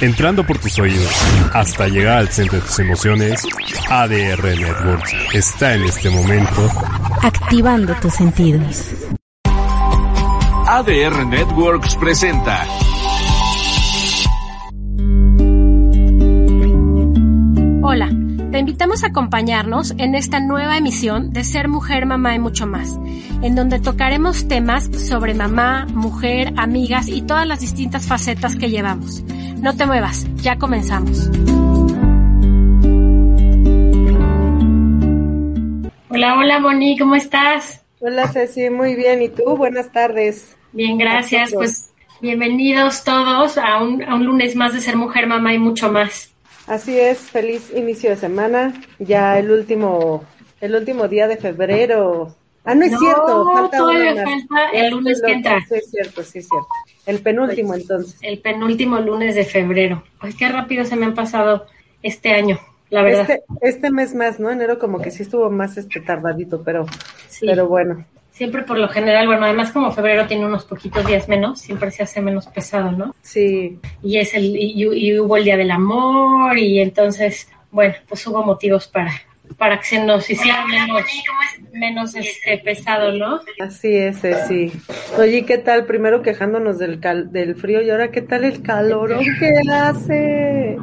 Entrando por tus oídos hasta llegar al centro de tus emociones, ADR Networks está en este momento activando tus sentidos. ADR Networks presenta Hola, te invitamos a acompañarnos en esta nueva emisión de Ser Mujer, Mamá y mucho más, en donde tocaremos temas sobre mamá, mujer, amigas y todas las distintas facetas que llevamos. No te muevas, ya comenzamos. Hola, hola Bonnie, ¿cómo estás? Hola Ceci, muy bien. ¿Y tú? Buenas tardes. Bien, gracias. Pues bienvenidos todos a un, a un lunes más de Ser Mujer, Mamá y mucho más. Así es, feliz inicio de semana. Ya el último, el último día de febrero. Ah, no es cierto. Falta todavía falta el lunes que entra. Sí, es cierto, sí, es cierto. El penúltimo, entonces. El penúltimo lunes de febrero. Ay, qué rápido se me han pasado este año, la verdad. Este, este mes más, ¿no? Enero como que sí estuvo más este tardadito, pero, Sí. pero bueno. Siempre por lo general, bueno, además como febrero tiene unos poquitos días menos, siempre se hace menos pesado, ¿no? Sí, Y es el, y, y hubo el día del amor, y entonces, bueno, pues hubo motivos para, para que se nos hiciera menos, menos este pesado, ¿no? así es, sí. Oye, ¿qué tal? Primero quejándonos del, cal, del frío y ahora, ¿qué tal el calorón que hace?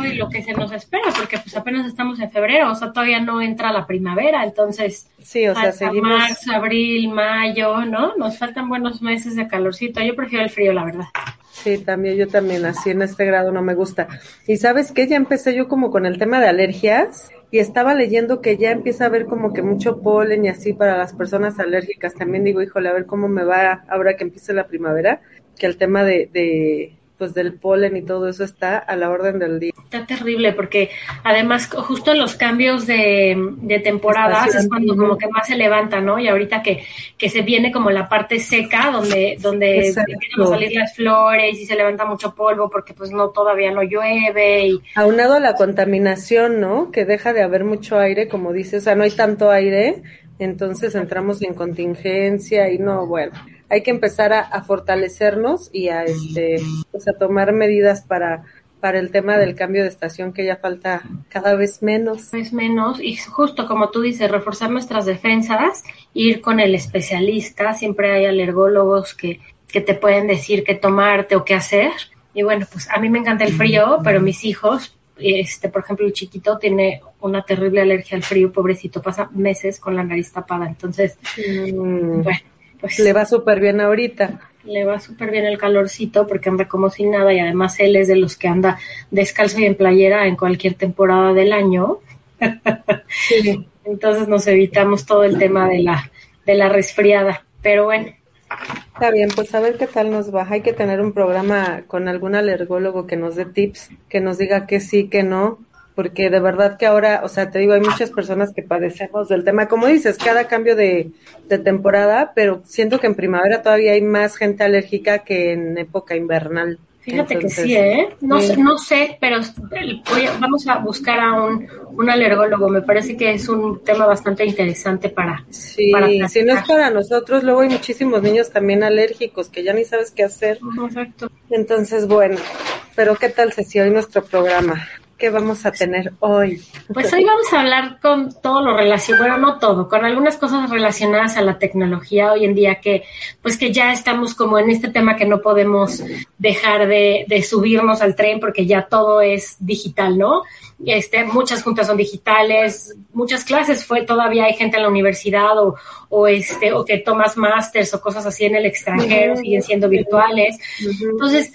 Uy, lo que se nos espera, porque pues apenas estamos en febrero, o sea, todavía no entra la primavera, entonces Sí, o sea, hasta seguimos. marzo, abril, mayo, ¿no? Nos faltan buenos meses de calorcito. Yo prefiero el frío, la verdad. Sí, también, yo también, así en este grado no me gusta. Y sabes qué, ya empecé yo como con el tema de alergias y estaba leyendo que ya empieza a haber como que mucho polen y así para las personas alérgicas. También digo, híjole, a ver cómo me va ahora que empiece la primavera, que el tema de, de pues del polen y todo eso está a la orden del día. Está terrible porque además justo en los cambios de, de temporadas es Estación, cuando ujú. como que más se levanta, ¿no? Y ahorita que, que se viene como la parte seca donde, donde empiezan a salir las flores y se levanta mucho polvo porque pues no todavía no llueve y Aunado a la contaminación, ¿no? Que deja de haber mucho aire, como dices, o sea, no hay tanto aire, entonces entramos en contingencia y no, bueno, hay que empezar a, a fortalecernos y a este, pues a tomar medidas para, para el tema del cambio de estación que ya falta cada vez menos. es menos y justo como tú dices, reforzar nuestras defensas, ir con el especialista, siempre hay alergólogos que, que te pueden decir qué tomarte o qué hacer. Y bueno, pues a mí me encanta el frío, pero mis hijos, este, por ejemplo, el chiquito tiene una terrible alergia al frío, pobrecito, pasa meses con la nariz tapada. Entonces, Mm, bueno, pues le va súper bien ahorita. le va súper bien el calorcito porque anda como sin nada y además él es de los que anda descalzo y en playera en cualquier temporada del año. Sí. Entonces nos evitamos todo el tema de la, de la resfriada. Pero bueno, Está bien, pues a ver qué tal nos va. Hay que tener un programa con algún alergólogo que nos dé tips, que nos diga que sí, que no, porque de verdad que ahora, o sea, te digo, hay muchas personas que padecemos del tema, como dices, cada cambio de, de temporada, pero siento que en primavera todavía hay más gente alérgica que en época invernal. fíjate Entonces, que sí, ¿eh? No, sí. sé, no sé, pero voy a- vamos a buscar a un, un alergólogo. Me parece que es un tema bastante interesante para... Sí, para si no es para nosotros, luego hay muchísimos niños también alérgicos que ya ni sabes qué hacer. Exacto. Entonces, bueno, pero ¿qué tal Ceci hoy nuestro programa? ¿Qué vamos a tener hoy? Pues hoy vamos a hablar con todo lo relacionado, bueno, no todo, con algunas cosas relacionadas a la tecnología hoy en día que, pues que ya estamos como en este tema que no podemos dejar de, de subirnos al tren porque ya todo es digital, ¿no? Este, muchas juntas son digitales, muchas clases fue, todavía hay gente en la universidad o, o este, o que tomas másters o cosas así en el extranjero, siguen siendo virtuales. Entonces,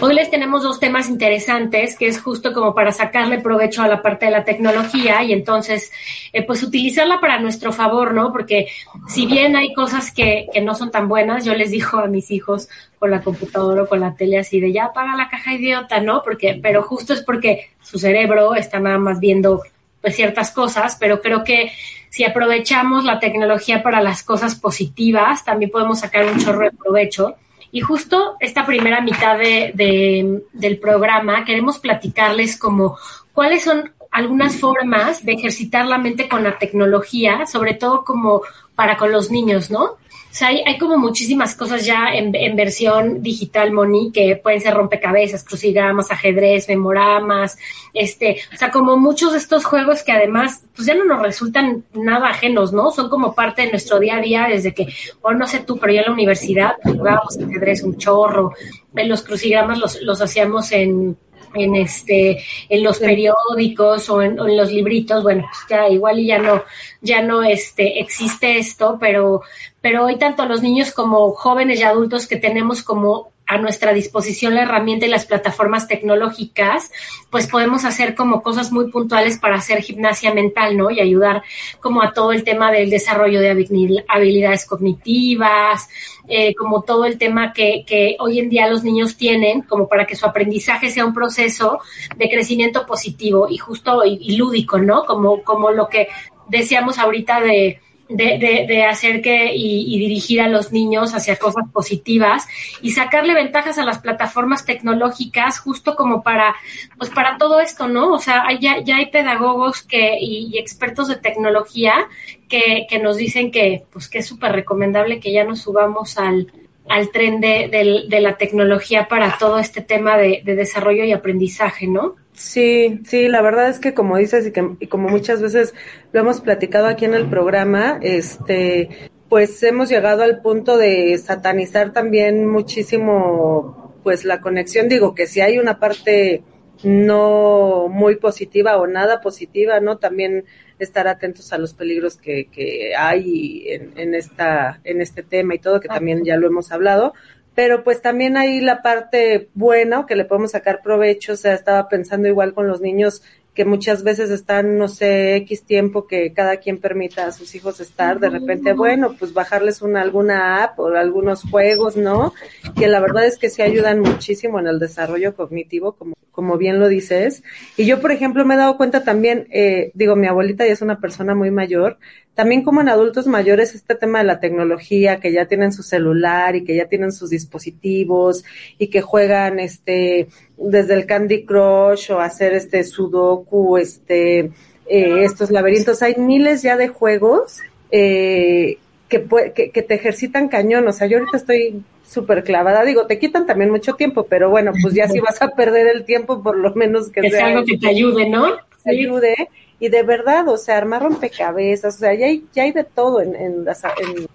Hoy les tenemos dos temas interesantes, que es justo como para sacarle provecho a la parte de la tecnología y entonces, eh, pues utilizarla para nuestro favor, ¿no? Porque si bien hay cosas que, que no son tan buenas, yo les digo a mis hijos con la computadora o con la tele así de ya apaga la caja idiota, ¿no? Porque, pero justo es porque su cerebro está nada más viendo pues ciertas cosas, pero creo que si aprovechamos la tecnología para las cosas positivas, también podemos sacar un chorro de provecho. Y justo esta primera mitad de, del programa queremos platicarles como cuáles son algunas formas de ejercitar la mente con la tecnología, sobre todo como para con los niños, ¿no? O sea, hay, como muchísimas cosas ya en, versión digital, Moni, que pueden ser rompecabezas, crucigramas, ajedrez, memoramas, este, o sea, como muchos de estos juegos que además, pues ya no nos resultan nada ajenos, ¿no? Son como parte de nuestro día a día desde que, o no sé tú, pero yo en la universidad jugábamos ajedrez un chorro, en los crucigramas los, los hacíamos en en este en los periódicos o en, los libritos bueno pues ya igual y ya no ya no este existe esto pero pero hoy tanto los niños como jóvenes y adultos que tenemos como a nuestra disposición la herramienta y las plataformas tecnológicas, pues podemos hacer como cosas muy puntuales para hacer gimnasia mental, ¿no? Y ayudar como a todo el tema del desarrollo de habilidades cognitivas, eh, como todo el tema que, hoy en día los niños tienen, como para que su aprendizaje sea un proceso de crecimiento positivo y justo y lúdico, ¿no? Como, como lo que decíamos ahorita de de, de, hacer que y, dirigir a los niños hacia cosas positivas y sacarle ventajas a las plataformas tecnológicas justo como para pues para todo esto no o sea ya, ya hay pedagogos que y, expertos de tecnología que, que, nos dicen que pues que es súper recomendable que ya nos subamos al al tren de, de, la tecnología para todo este tema de, de desarrollo y aprendizaje no Sí, sí, la verdad es que como dices y, que, y como muchas veces lo hemos platicado aquí en el programa, este, pues hemos llegado al punto de satanizar también muchísimo, pues la conexión. Digo que si hay una parte no muy positiva o nada positiva, ¿no? También estar atentos a los peligros que, que hay en, en, esta, en este tema y todo, que también ya lo hemos hablado, pero pues también hay la parte buena que le podemos sacar provecho, o sea, estaba pensando igual con los niños que muchas veces están, no sé, X tiempo que cada quien permita a sus hijos estar, de repente, bueno, pues bajarles una, alguna app o algunos juegos, ¿no? Que la verdad es que sí ayudan muchísimo en el desarrollo cognitivo, como, como bien lo dices. Y yo, por ejemplo, me he dado cuenta también, eh, digo, mi abuelita ya es una persona muy mayor, también como en adultos mayores, este tema de la tecnología, que ya tienen su celular y que ya tienen sus dispositivos y que juegan, este, desde el Candy Crush o hacer este Sudoku, este, eh, estos laberintos. Hay miles ya de juegos eh, que, que, que, te ejercitan cañón. O sea, yo ahorita estoy súper clavada. Digo, te quitan también mucho tiempo, pero bueno, pues ya si vas a perder el tiempo, por lo menos que, que sea algo que te ayude, ¿no? Te ayude. Y de verdad, o sea, armar rompecabezas, o sea, ya hay, ya hay de todo en, en, las, en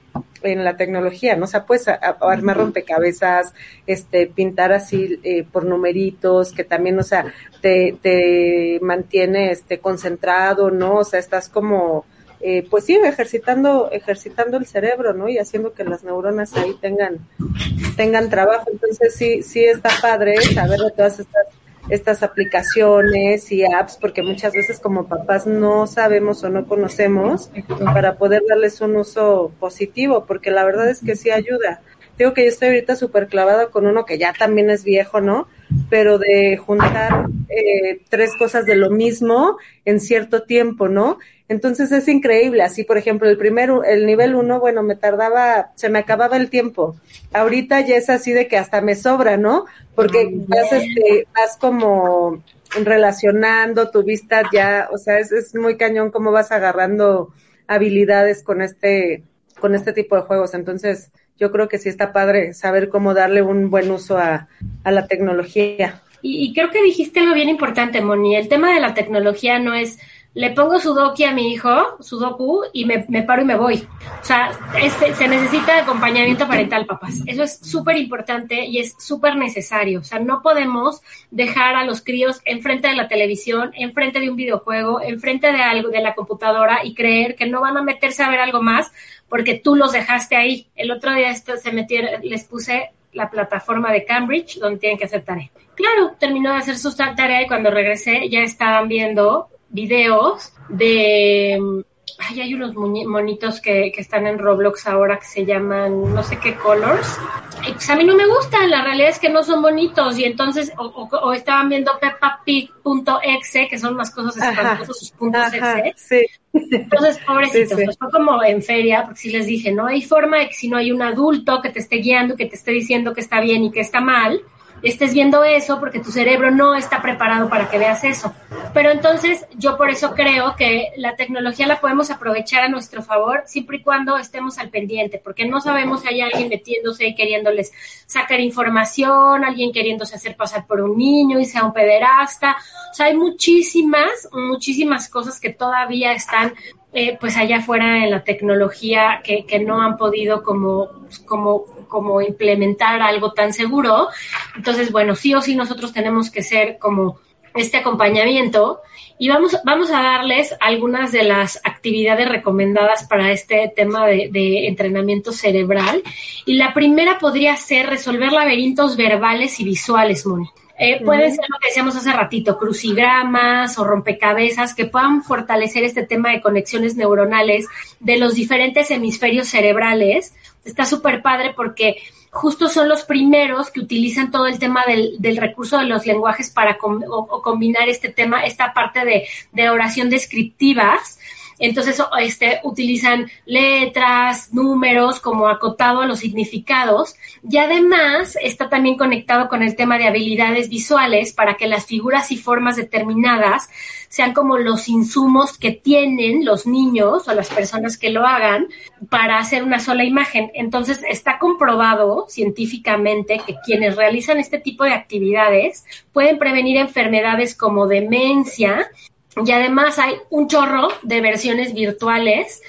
en la tecnología, ¿no? O sea, puedes armar rompecabezas, este, pintar así eh, por numeritos, que también, o sea, te, te mantiene este, concentrado, ¿no? O sea, estás como, eh, pues sí, ejercitando, ejercitando el cerebro, ¿no? Y haciendo que las neuronas ahí tengan, tengan trabajo. Entonces sí, sí está padre saber de todas estas estas aplicaciones y apps, porque muchas veces como papás no sabemos o no conocemos para poder darles un uso positivo, porque la verdad es que sí ayuda. Digo que yo estoy ahorita súper clavada con uno que ya también es viejo, ¿no? Pero de juntar eh, tres cosas de lo mismo en cierto tiempo, ¿no? Entonces es increíble. Así, por ejemplo, el primero, el nivel uno, bueno, me tardaba, se me acababa el tiempo. Ahorita ya es así de que hasta me sobra, ¿no? Porque vas, este, vas como relacionando tu vista ya, o sea, es, es muy cañón cómo vas agarrando habilidades con este, con este tipo de juegos. Entonces, yo creo que sí está padre saber cómo darle un buen uso a, a la tecnología. Y, y, creo que dijiste algo bien importante, Moni. El tema de la tecnología no es le pongo sudoku a mi hijo, sudoku, y me, me paro y me voy. O sea, este, se necesita acompañamiento parental, papás. Eso es súper importante y es súper necesario. O sea, no podemos dejar a los críos enfrente de la televisión, enfrente de un videojuego, enfrente de algo, de la computadora y creer que no van a meterse a ver algo más porque tú los dejaste ahí. El otro día esto se metieron, les puse la plataforma de Cambridge donde tienen que hacer tarea. Claro, terminó de hacer su tarea y cuando regresé ya estaban viendo videos de Ay, hay unos monitos que, que, están en Roblox ahora que se llaman no sé qué colors. Y pues a mí no me gustan, la realidad es que no son bonitos. Y entonces, o, o, estaban viendo peppapig.exe, que son unas cosas espantosas, sus puntos exe. Entonces, pobrecitos, pues fue como en feria, porque sí les dije, no hay forma de que si no hay un adulto que te esté guiando, que te esté diciendo que está bien y que está mal, estés viendo eso porque tu cerebro no está preparado para que veas eso. Pero entonces yo por eso creo que la tecnología la podemos aprovechar a nuestro favor siempre y cuando estemos al pendiente, porque no sabemos si hay alguien metiéndose y queriéndoles sacar información, alguien queriéndose hacer pasar por un niño y sea un pederasta. O sea, hay muchísimas, muchísimas cosas que todavía están eh, pues allá afuera en la tecnología que, que no han podido como, como como implementar algo tan seguro. Entonces, bueno, sí o sí nosotros tenemos que ser como este acompañamiento y vamos, vamos a darles algunas de las actividades recomendadas para este tema de, entrenamiento cerebral. Y la primera podría ser resolver laberintos verbales y visuales, Moni. Eh, puede ser lo que decíamos hace ratito, crucigramas o rompecabezas que puedan fortalecer este tema de conexiones neuronales de los diferentes hemisferios cerebrales está súper padre porque justo son los primeros que utilizan todo el tema del, del recurso de los lenguajes para combinar este tema, esta parte de, de oración descriptivas. Entonces, este, utilizan letras, números como acotado a los significados y además está también conectado con el tema de habilidades visuales para que las figuras y formas determinadas sean como los insumos que tienen los niños o las personas que lo hagan para hacer una sola imagen. Entonces, está comprobado científicamente que quienes realizan este tipo de actividades pueden prevenir enfermedades como demencia y además hay un chorro de versiones virtuales,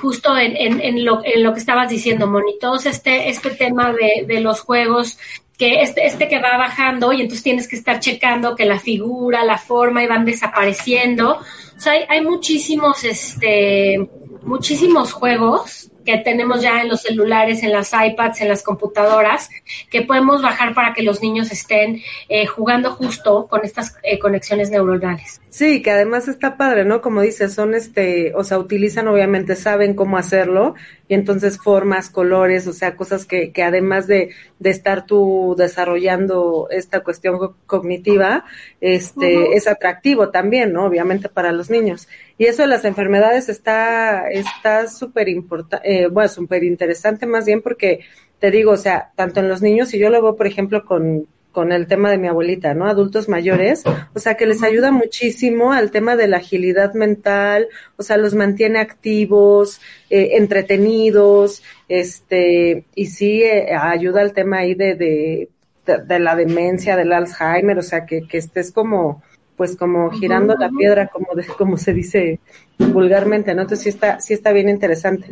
justo en, en, lo, en lo que estabas diciendo, Moni. Este, este tema de, de los juegos que este, este que va bajando y entonces tienes que estar checando que la figura, la forma y van desapareciendo. O sea, hay, hay muchísimos, este, muchísimos juegos que tenemos ya en los celulares, en las iPads, en las computadoras, que podemos bajar para que los niños estén eh, jugando justo con estas eh, conexiones neuronales. Sí, que además está padre, ¿no? Como dices, son este, o sea, utilizan obviamente, saben cómo hacerlo y entonces formas, colores, o sea, cosas que, que además de, de estar tú desarrollando esta cuestión cognitiva, este, es atractivo también, ¿no? Obviamente para los niños. Y eso de las enfermedades está, está súper importante, eh, bueno, súper interesante más bien porque te digo, o sea, tanto en los niños, y yo lo veo, por ejemplo, con, con el tema de mi abuelita, ¿no? Adultos mayores, o sea, que les ayuda muchísimo al tema de la agilidad mental, o sea, los mantiene activos, eh, entretenidos, este, y sí eh, ayuda al tema ahí de, de, de, la demencia, del Alzheimer, o sea, que, que estés como, pues como girando la piedra, como de, como se dice vulgarmente, ¿no? Entonces sí está, sí está bien interesante.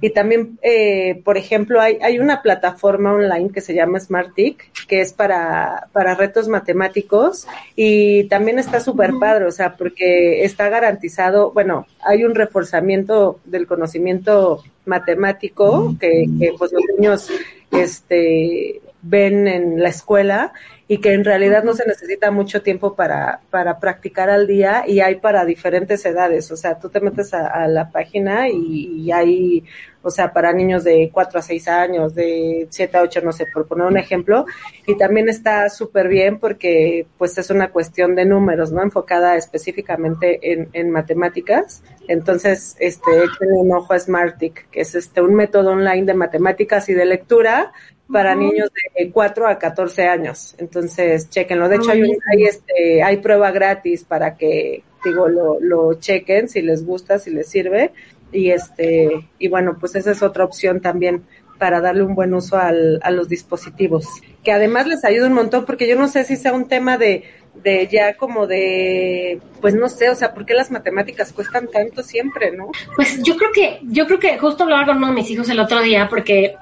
Y también, eh, por ejemplo, hay, hay una plataforma online que se llama SmartTic, que es para, para retos matemáticos y también está súper padre, o sea, porque está garantizado, bueno, hay un reforzamiento del conocimiento matemático que, que pues los niños, este, ven en la escuela y que en realidad no se necesita mucho tiempo para, para practicar al día y hay para diferentes edades. O sea, tú te metes a, la página y, hay, o sea, para niños de 4 a 6 años, de 7 a 8, no sé, por poner un ejemplo. Y también está súper bien porque pues es una cuestión de números, ¿no? Enfocada específicamente en, en matemáticas. Entonces, este, échenle un ojo a Smartic, que es este, un método online de matemáticas y de lectura para niños de 4 a 14 años. Entonces, chequenlo. De hecho, hay, hay, este, hay prueba gratis para que, digo, lo, lo chequen si les gusta, si les sirve. Y este, y bueno, pues esa es otra opción también para darle un buen uso al, a los dispositivos. Que además les ayuda un montón, porque yo no sé si sea un tema de, de ya como de, pues no sé, o sea, ¿por qué las matemáticas cuestan tanto siempre, no? Pues yo creo que, yo creo que justo hablaba con uno de mis hijos el otro día, porque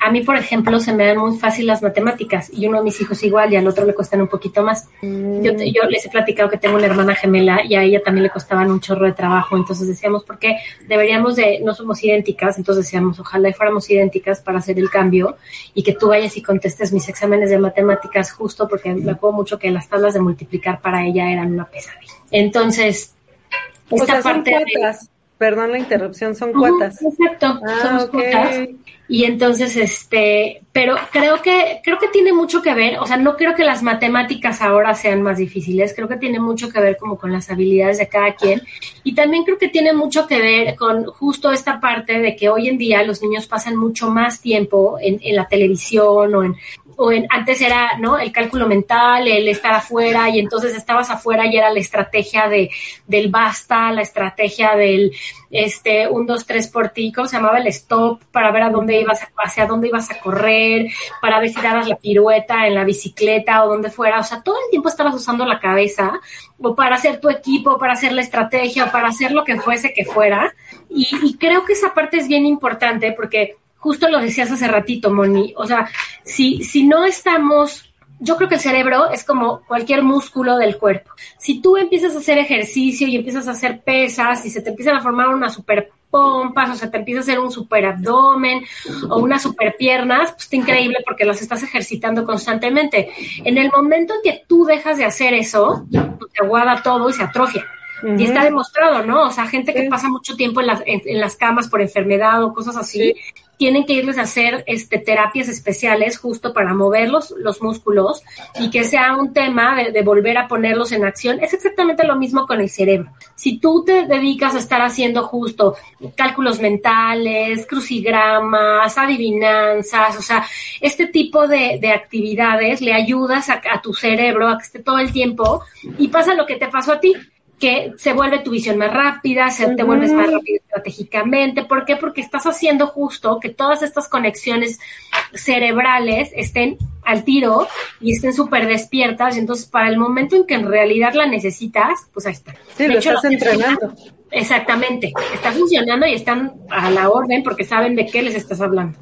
A mí, por ejemplo, se me dan muy fácil las matemáticas y uno de mis hijos igual y al otro le cuestan un poquito más. Mm. Yo, yo les he platicado que tengo una hermana gemela y a ella también le costaban un chorro de trabajo, entonces decíamos, ¿por qué deberíamos de, no somos idénticas, entonces decíamos, ojalá y fuéramos idénticas para hacer el cambio y que tú vayas y contestes mis exámenes de matemáticas justo porque me acuerdo mucho que las tablas de multiplicar para ella eran una pesadilla. Entonces, O esta son parte de- cuotas. Perdón la interrupción, son cuotas. Exacto, Ah, somos cuotas. Y entonces, este, pero creo que, creo que tiene mucho que ver, o sea, no creo que las matemáticas ahora sean más difíciles, creo que tiene mucho que ver como con las habilidades de cada quien. Y también creo que tiene mucho que ver con justo esta parte de que hoy en día los niños pasan mucho más tiempo en, en la televisión o en, o en, antes era, ¿no? El cálculo mental, el estar afuera, y entonces estabas afuera y era la estrategia de, del basta, la estrategia del, este, un, dos, tres por ti, ¿cómo se llamaba? El stop, para ver a dónde ibas, hacia dónde ibas a correr, para ver si dabas la pirueta en la bicicleta o donde fuera, o sea, todo el tiempo estabas usando la cabeza, o para hacer tu equipo, para hacer la estrategia, o para hacer lo que fuese que fuera, y, y creo que esa parte es bien importante porque justo lo decías hace ratito, Moni, o sea, si, si no estamos, yo creo que el cerebro es como cualquier músculo del cuerpo. Si tú empiezas a hacer ejercicio y empiezas a hacer pesas y se te empiezan a formar unas super pompas o se te empieza a hacer un super abdomen o unas super piernas, pues está increíble porque las estás ejercitando constantemente. En el momento en que tú dejas de hacer eso, pues te aguada todo y se atrofia. Y está demostrado, ¿no? O sea, gente que Sí. pasa mucho tiempo en las, en, en las camas por enfermedad o cosas así, tienen que irles a hacer este, terapias especiales justo para mover los, los músculos y que sea un tema de, de volver a ponerlos en acción. Es exactamente lo mismo con el cerebro. Si tú te dedicas a estar haciendo justo cálculos mentales, crucigramas, adivinanzas, o sea, este tipo de, de actividades le ayudas a, a tu cerebro a que esté todo el tiempo y pasa lo que te pasó a ti que se vuelve tu visión más rápida, se te vuelves más rápido estratégicamente. ¿Por qué? Porque estás haciendo justo que todas estas conexiones cerebrales estén al tiro y estén súper despiertas. Y entonces, para el momento en que en realidad la necesitas, pues ahí está. Sí, De lo hecho, estás entrenando. Exactamente. Está funcionando y están a la orden porque saben de qué les estás hablando.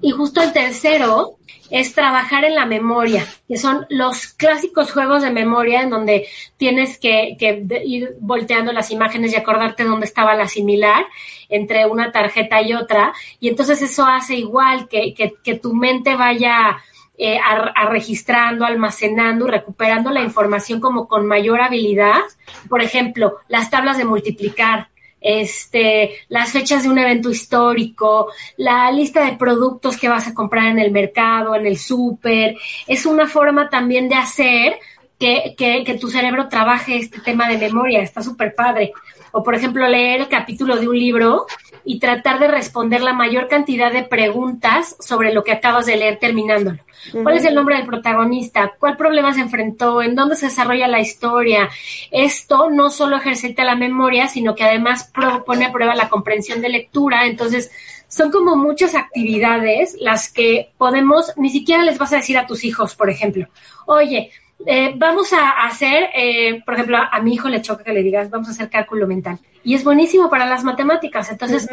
Y justo el tercero es trabajar en la memoria, que son los clásicos juegos de memoria en donde tienes que, que ir volteando las imágenes y acordarte dónde estaba la similar entre una tarjeta y otra. Y entonces eso hace igual que, que, que tu mente vaya eh, a, registrando, almacenando y recuperando la información como con mayor habilidad. Por ejemplo, las tablas de multiplicar este, las fechas de un evento histórico, la lista de productos que vas a comprar en el mercado, en el súper. Es una forma también de hacer que, que, que tu cerebro trabaje este tema de memoria. Está súper padre. O, por ejemplo, leer el capítulo de un libro y tratar de responder la mayor cantidad de preguntas sobre lo que acabas de leer terminándolo. ¿Cuál es el nombre del protagonista? ¿Cuál problema se enfrentó? ¿En dónde se desarrolla la historia? Esto no solo ejercita la memoria, sino que además pone a prueba la comprensión de lectura. Entonces, son como muchas actividades las que podemos, ni siquiera les vas a decir a tus hijos, por ejemplo, oye, eh, vamos a hacer, eh, por ejemplo, a, a mi hijo le choca que le digas, vamos a hacer cálculo mental. Y es buenísimo para las matemáticas. Entonces,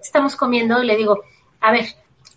estamos comiendo y le digo, a ver,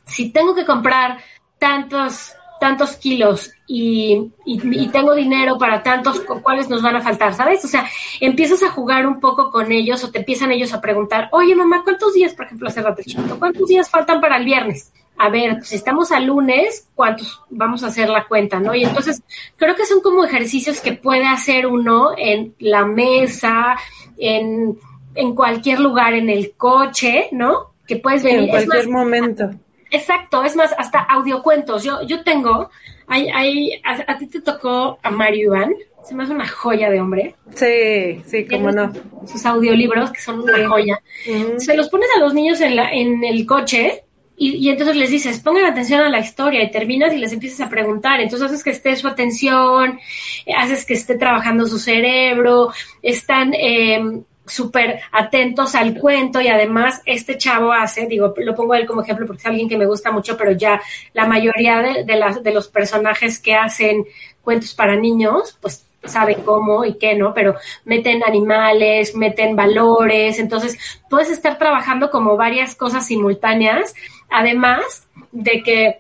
si tengo que comprar tantos tantos kilos y, y, y tengo dinero para tantos, cu- ¿cuáles nos van a faltar? ¿Sabes? O sea, empiezas a jugar un poco con ellos o te empiezan ellos a preguntar, oye mamá, ¿cuántos días, por ejemplo, hace chiquito, cuántos días faltan para el viernes? A ver, pues si estamos a lunes, ¿cuántos vamos a hacer la cuenta, no? Y entonces creo que son como ejercicios que puede hacer uno en la mesa, en, en cualquier lugar, en el coche, ¿no? Que puedes Sí, venir. en cualquier más, momento. Exacto, es más, hasta audiocuentos. Yo, yo tengo, hay, hay, a, a ti te tocó a Mario Iván, se me hace una joya de hombre. Sí, sí, cómo no. Sus audiolibros, que son una joya. Se los pones a los niños en, la, en el coche y, y entonces les dices, pongan atención a la historia y terminas y les empiezas a preguntar. Entonces haces que esté su atención, haces que esté trabajando su cerebro, están eh, súper atentos al cuento y además este chavo hace, digo, lo pongo a él como ejemplo porque es alguien que me gusta mucho, pero ya la mayoría de, de, las, de los personajes que hacen cuentos para niños, pues saben cómo y qué, ¿no? Pero meten animales, meten valores, entonces puedes estar trabajando como varias cosas simultáneas, además de que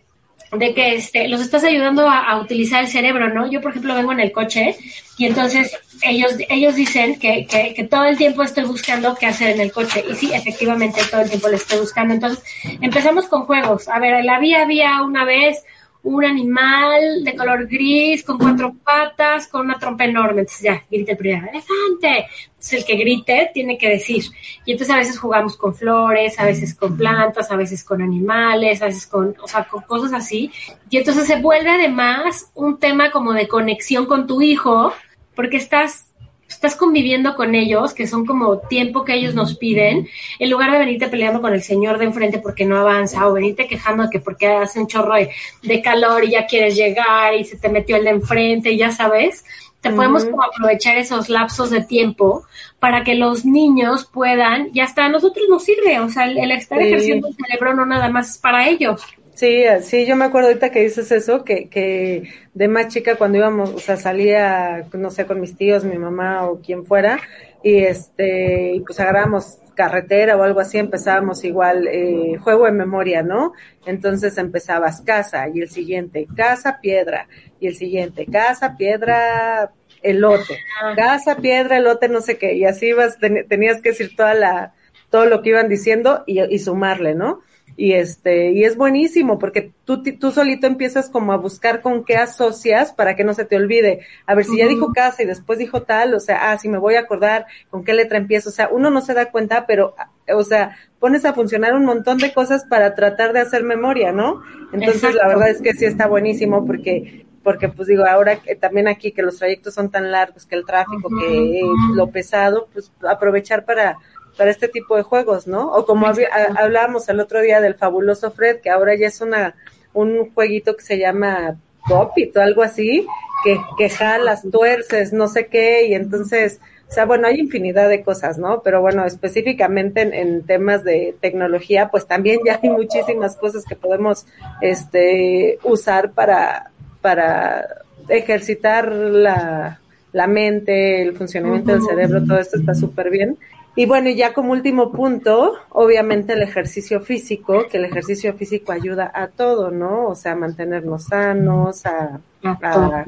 de que este, los estás ayudando a, utilizar el cerebro, ¿no? Yo, por ejemplo, vengo en el coche y entonces ellos, ellos dicen que, que, que, todo el tiempo estoy buscando qué hacer en el coche. Y sí, efectivamente, todo el tiempo le estoy buscando. Entonces, empezamos con juegos. A ver, la vía había una vez un animal de color gris con cuatro patas con una trompa enorme. Entonces ya, grita el primero, elefante. Entonces el que grite tiene que decir. Y entonces a veces jugamos con flores, a veces con plantas, a veces con animales, a veces con, o sea, con cosas así. Y entonces se vuelve además un tema como de conexión con tu hijo, porque estás estás conviviendo con ellos, que son como tiempo que ellos nos piden, en lugar de venirte peleando con el señor de enfrente porque no avanza, o venirte quejando de que porque hace un chorro de, calor y ya quieres llegar y se te metió el de enfrente y ya sabes, te podemos como aprovechar esos lapsos de tiempo para que los niños puedan, y hasta a nosotros nos sirve, o sea, el, estar ejerciendo el cerebro no nada más es para ellos. Sí, sí, yo me acuerdo ahorita que dices eso, que, que de más chica cuando íbamos, o sea, salía, no sé, con mis tíos, mi mamá o quien fuera, y este, y pues agarramos carretera o algo así, empezábamos igual, eh, juego de memoria, ¿no? Entonces empezabas casa, y el siguiente, casa, piedra, y el siguiente, casa, piedra, elote, casa, piedra, elote, no sé qué, y así ibas, tenías que decir toda la, todo lo que iban diciendo y, y sumarle, ¿no? Y este y es buenísimo porque tú tú solito empiezas como a buscar con qué asocias para que no se te olvide. A ver si ya dijo casa y después dijo tal o sea ah si me voy a acordar con qué letra empiezo o sea uno no se da cuenta pero o sea pones a funcionar un montón de cosas para tratar de hacer memoria no entonces la verdad es que sí está buenísimo porque porque pues digo ahora que también aquí que los trayectos son tan largos que el tráfico que lo pesado pues aprovechar para para este tipo de juegos, ¿no? O como hablábamos el otro día del fabuloso Fred, que ahora ya es una un jueguito que se llama Popit o algo así, que, que jalas, tuerces, no sé qué, y entonces, o sea, bueno, hay infinidad de cosas, ¿no? Pero bueno, específicamente en, en, temas de tecnología, pues también ya hay muchísimas cosas que podemos este, usar para, para ejercitar la, la mente, el funcionamiento del cerebro, todo esto está súper bien. Y bueno, y ya como último punto, obviamente el ejercicio físico, que el ejercicio físico ayuda a todo, ¿no? O sea, a mantenernos sanos, a,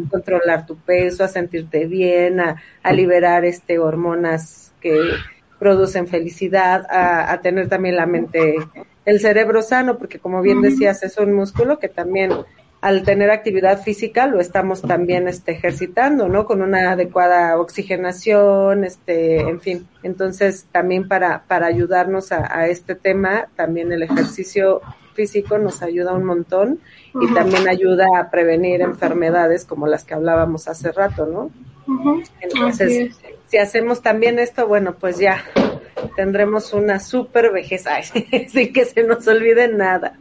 controlar tu peso, a sentirte bien, a, a, liberar este hormonas que producen felicidad, a, a tener también la mente, el cerebro sano, porque como bien decías, es un músculo que también al tener actividad física lo estamos también este, ejercitando, ¿no? Con una adecuada oxigenación, este, en fin. Entonces, también para, para ayudarnos a, este tema, también el ejercicio físico nos ayuda un montón y también ayuda a prevenir enfermedades como las que hablábamos hace rato, ¿no? Entonces, si hacemos también esto, bueno, pues ya tendremos una super vejez, sin que se nos olvide nada.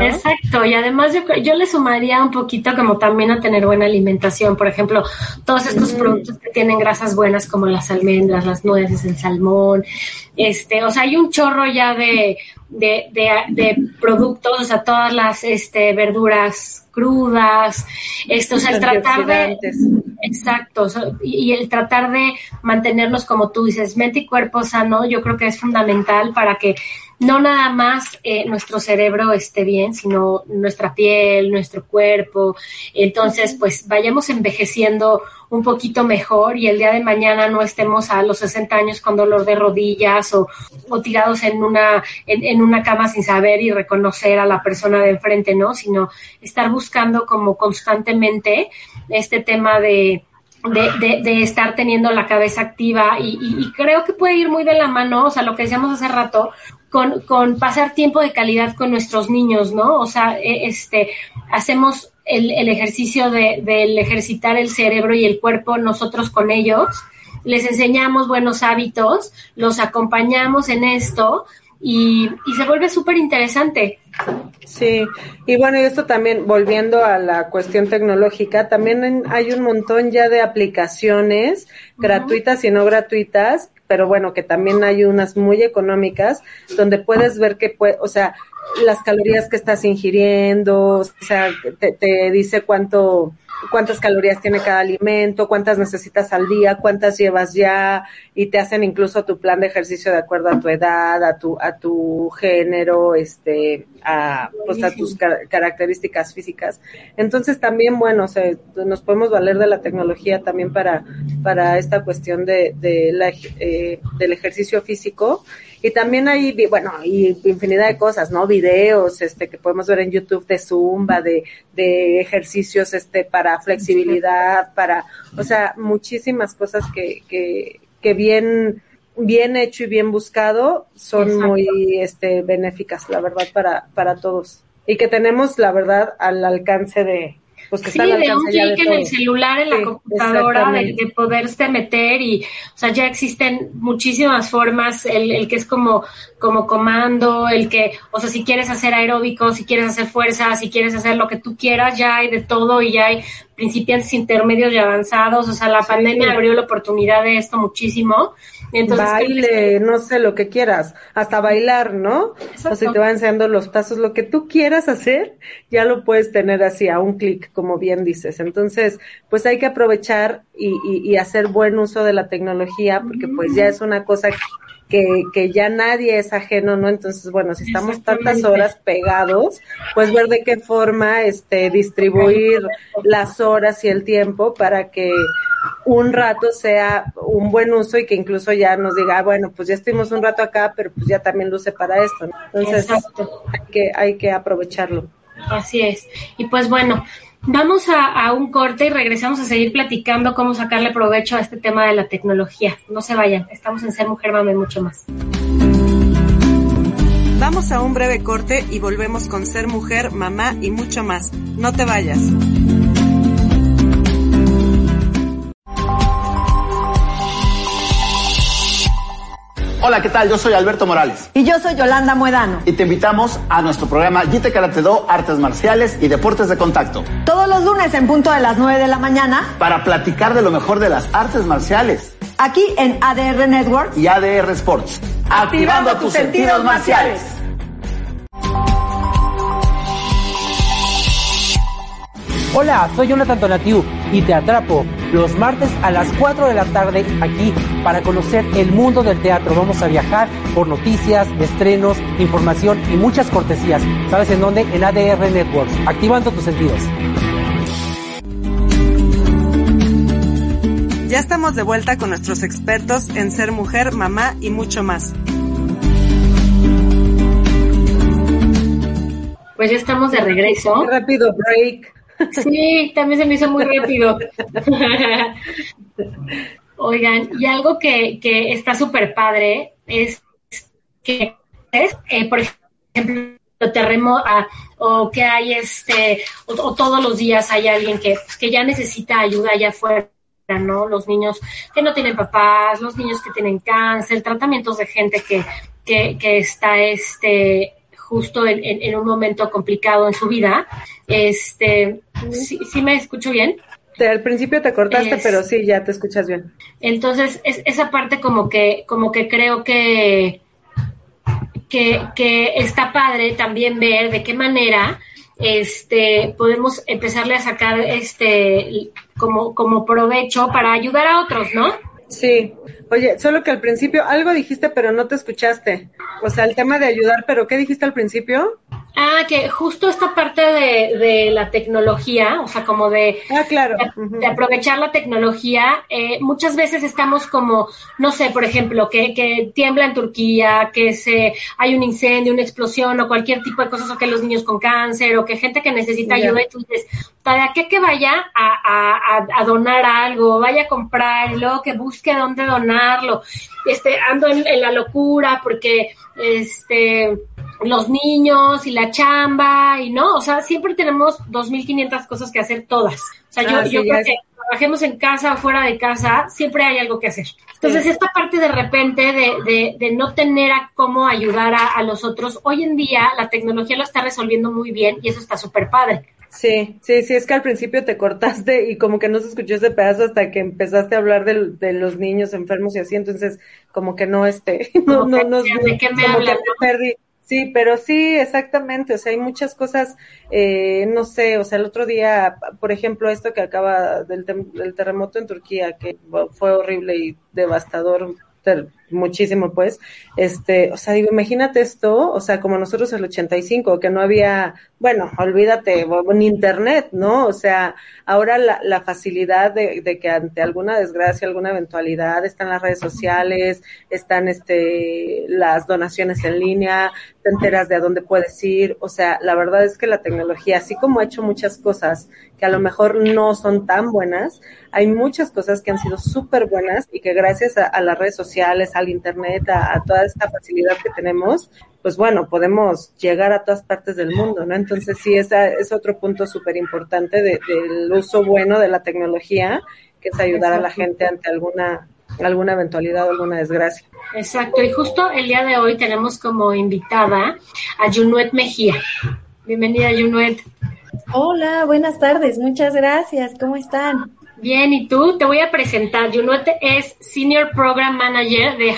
Exacto, y además yo, yo le sumaría un poquito como también a tener buena alimentación, por ejemplo, todos estos productos que tienen grasas buenas como las almendras, las nueces, el salmón, este, o sea, hay un chorro ya de, de, de, productos, o sea, todas las este, verduras crudas, esto, o sea, el tratar de... Exacto, y, el tratar de mantenernos, como tú dices, mente y cuerpo sano, yo creo que es fundamental para que no nada más eh, nuestro cerebro esté bien, sino nuestra piel, nuestro cuerpo. Entonces, pues vayamos envejeciendo un poquito mejor y el día de mañana no estemos a los 60 años con dolor de rodillas o, tirados en una, en, una cama sin saber y reconocer a la persona de enfrente, ¿no? Sino estar buscando como constantemente este tema de, de, de, estar teniendo la cabeza activa y, y, creo que puede ir muy de la mano, o sea, lo que decíamos hace rato, con, con pasar tiempo de calidad con nuestros niños, ¿no? O sea, e, este, hacemos el, el ejercicio de, ejercitar el cerebro y el cuerpo nosotros con ellos, les enseñamos buenos hábitos, los acompañamos en esto y, y se vuelve súper interesante. Sí, y bueno, y esto también, volviendo a la cuestión tecnológica, también hay un montón ya de aplicaciones gratuitas y no gratuitas pero bueno, que también hay unas muy económicas donde puedes ver que, puede, o sea, las calorías que estás ingiriendo, o sea, te, te dice cuánto, cuántas calorías tiene cada alimento, cuántas necesitas al día, cuántas llevas ya, y te hacen incluso tu plan de ejercicio de acuerdo a tu edad, a tu, a tu género, este, a, pues a tus características físicas. Entonces también, bueno, nos podemos valer de la tecnología también para, para esta cuestión de, de la, eh, del ejercicio físico. Y también hay, bueno, y infinidad de cosas, ¿no? Videos, este, que podemos ver en YouTube de Zumba, de, de ejercicios, este, para flexibilidad, para, o sea, muchísimas cosas que, que, que bien, bien hecho y bien buscado son muy, este, benéficas, la verdad, para, para todos. Y que tenemos, la verdad, al alcance de, pues sí, de un clic en el celular, en la computadora, de, de, poderse meter y, o sea, ya existen muchísimas formas, el, el, que es como, como comando, el que, o sea, si quieres hacer aeróbico, si quieres hacer fuerza, si quieres hacer lo que tú quieras, ya hay de todo y ya hay principiantes intermedios y avanzados, o sea, la pandemia abrió la oportunidad de esto muchísimo. Entonces, Baile, no sé, lo que quieras, hasta bailar, ¿no? O si te va enseñando los pasos, lo que tú quieras hacer, ya lo puedes tener así a un clic, como bien dices. Entonces, pues hay que aprovechar y, y, y hacer buen uso de la tecnología, porque pues ya es una cosa que, que ya nadie es ajeno, ¿no? Entonces, bueno, si estamos tantas horas pegados, pues ver de qué forma este distribuir las horas y el tiempo para que un rato sea un buen uso y que incluso ya nos diga, ah, bueno, pues ya estuvimos un rato acá, pero pues ya también luce para esto, ¿no? Entonces, hay que, hay que aprovecharlo. Así es. Y pues bueno, Vamos a, un corte y regresamos a seguir platicando cómo sacarle provecho a este tema de la tecnología. No se vayan, estamos en Ser Mujer Mame mucho más. Vamos a un breve corte y volvemos con Ser Mujer, Mamá y mucho más. No te vayas. Hola, ¿qué tal? Yo soy Alberto Morales. Y yo soy Yolanda Muedano. Y te invitamos a nuestro programa Jite Karate Do, Artes Marciales y Deportes de Contacto. Todos los lunes en punto de las 9 de la mañana. Para platicar de lo mejor de las artes marciales. Aquí en ADR Network. Y ADR Sports. Activando, tus, sentidos, marciales. Hola, soy Jonathan Tonatiu y te atrapo los martes a las 4 de la tarde aquí para conocer el mundo del teatro. Vamos a viajar por noticias, estrenos, información y muchas cortesías. ¿Sabes en dónde? En ADR Networks, activando tus sentidos. Ya estamos de vuelta con nuestros expertos en ser mujer, mamá y mucho más. Pues ya estamos de regreso. rápido break. Sí, también se me hizo muy rápido. Oigan, y algo que, que está súper padre es que es, eh, por ejemplo, terremoto o que hay este, o, todos los días hay alguien que, pues, que ya necesita ayuda allá afuera. ¿no? Los niños que no tienen papás, los niños que tienen cáncer, tratamientos de gente que, que, que está este, justo en, un momento complicado en su vida. Este, ¿sí, me escucho bien? al principio te cortaste, pero sí, ya te escuchas bien. Entonces, es, esa parte como que, como que creo que, que, que está padre también ver de qué manera este podemos empezarle a sacar este como, como provecho para ayudar a otros, ¿no? Sí, oye, solo que al principio algo dijiste pero no te escuchaste. O sea, el tema de ayudar, pero ¿qué dijiste al principio? Ah, que justo esta parte de, de la tecnología, o sea, como de, ah, claro. de, aprovechar la tecnología, eh, muchas veces estamos como, no sé, por ejemplo, que, que tiembla en Turquía, que se, hay un incendio, una explosión o cualquier tipo de cosas, o que los niños con cáncer, o que gente que necesita ayuda, y tú dices, ¿para qué que vaya a, a, a, donar algo, vaya a comprar, y luego que busque dónde donarlo? Este, ando en, en la locura porque, este, los niños y la chamba y no, o sea, siempre tenemos 2.500 cosas que hacer todas. O sea, yo, yo creo que trabajemos en casa o fuera de casa, siempre hay algo que hacer. Entonces, esta parte de repente de, de, de no tener a cómo ayudar a, a, los otros, hoy en día la tecnología lo está resolviendo muy bien y eso está súper padre. Sí, sí, sí, es que al principio te cortaste y como que no se escuchó ese pedazo hasta que empezaste a hablar de, de los niños enfermos y así, entonces como que no, este, no, no, no, ¿de qué me perdí. Sí, pero sí, exactamente. O sea, hay muchas cosas, eh, no sé, o sea, el otro día, por ejemplo, esto que acaba del, del terremoto en Turquía, que fue horrible y devastador muchísimo, pues, este, o sea, digo, imagínate esto, o sea, como nosotros el 85, que no había, bueno, olvídate, ni internet, ¿no? O sea, ahora la, la facilidad de, de, que ante alguna desgracia, alguna eventualidad, están las redes sociales, están, este, las donaciones en línea, te enteras de a dónde puedes ir, o sea, la verdad es que la tecnología, así como ha hecho muchas cosas que a lo mejor no son tan buenas, hay muchas cosas que han sido súper buenas y que gracias a, las redes sociales, al Internet, a, toda esta facilidad que tenemos, pues bueno, podemos llegar a todas partes del mundo, ¿no? Entonces sí, ese es otro punto súper importante del uso bueno de la tecnología, que es ayudar a la gente ante alguna alguna eventualidad o alguna desgracia. Exacto, y justo el día de hoy tenemos como invitada a Junuet Mejía. Bienvenida, Junuet. Hola, buenas tardes, muchas gracias, ¿cómo están? Bien, ¿y tú? Te voy a presentar. Junuet es Senior Program Manager de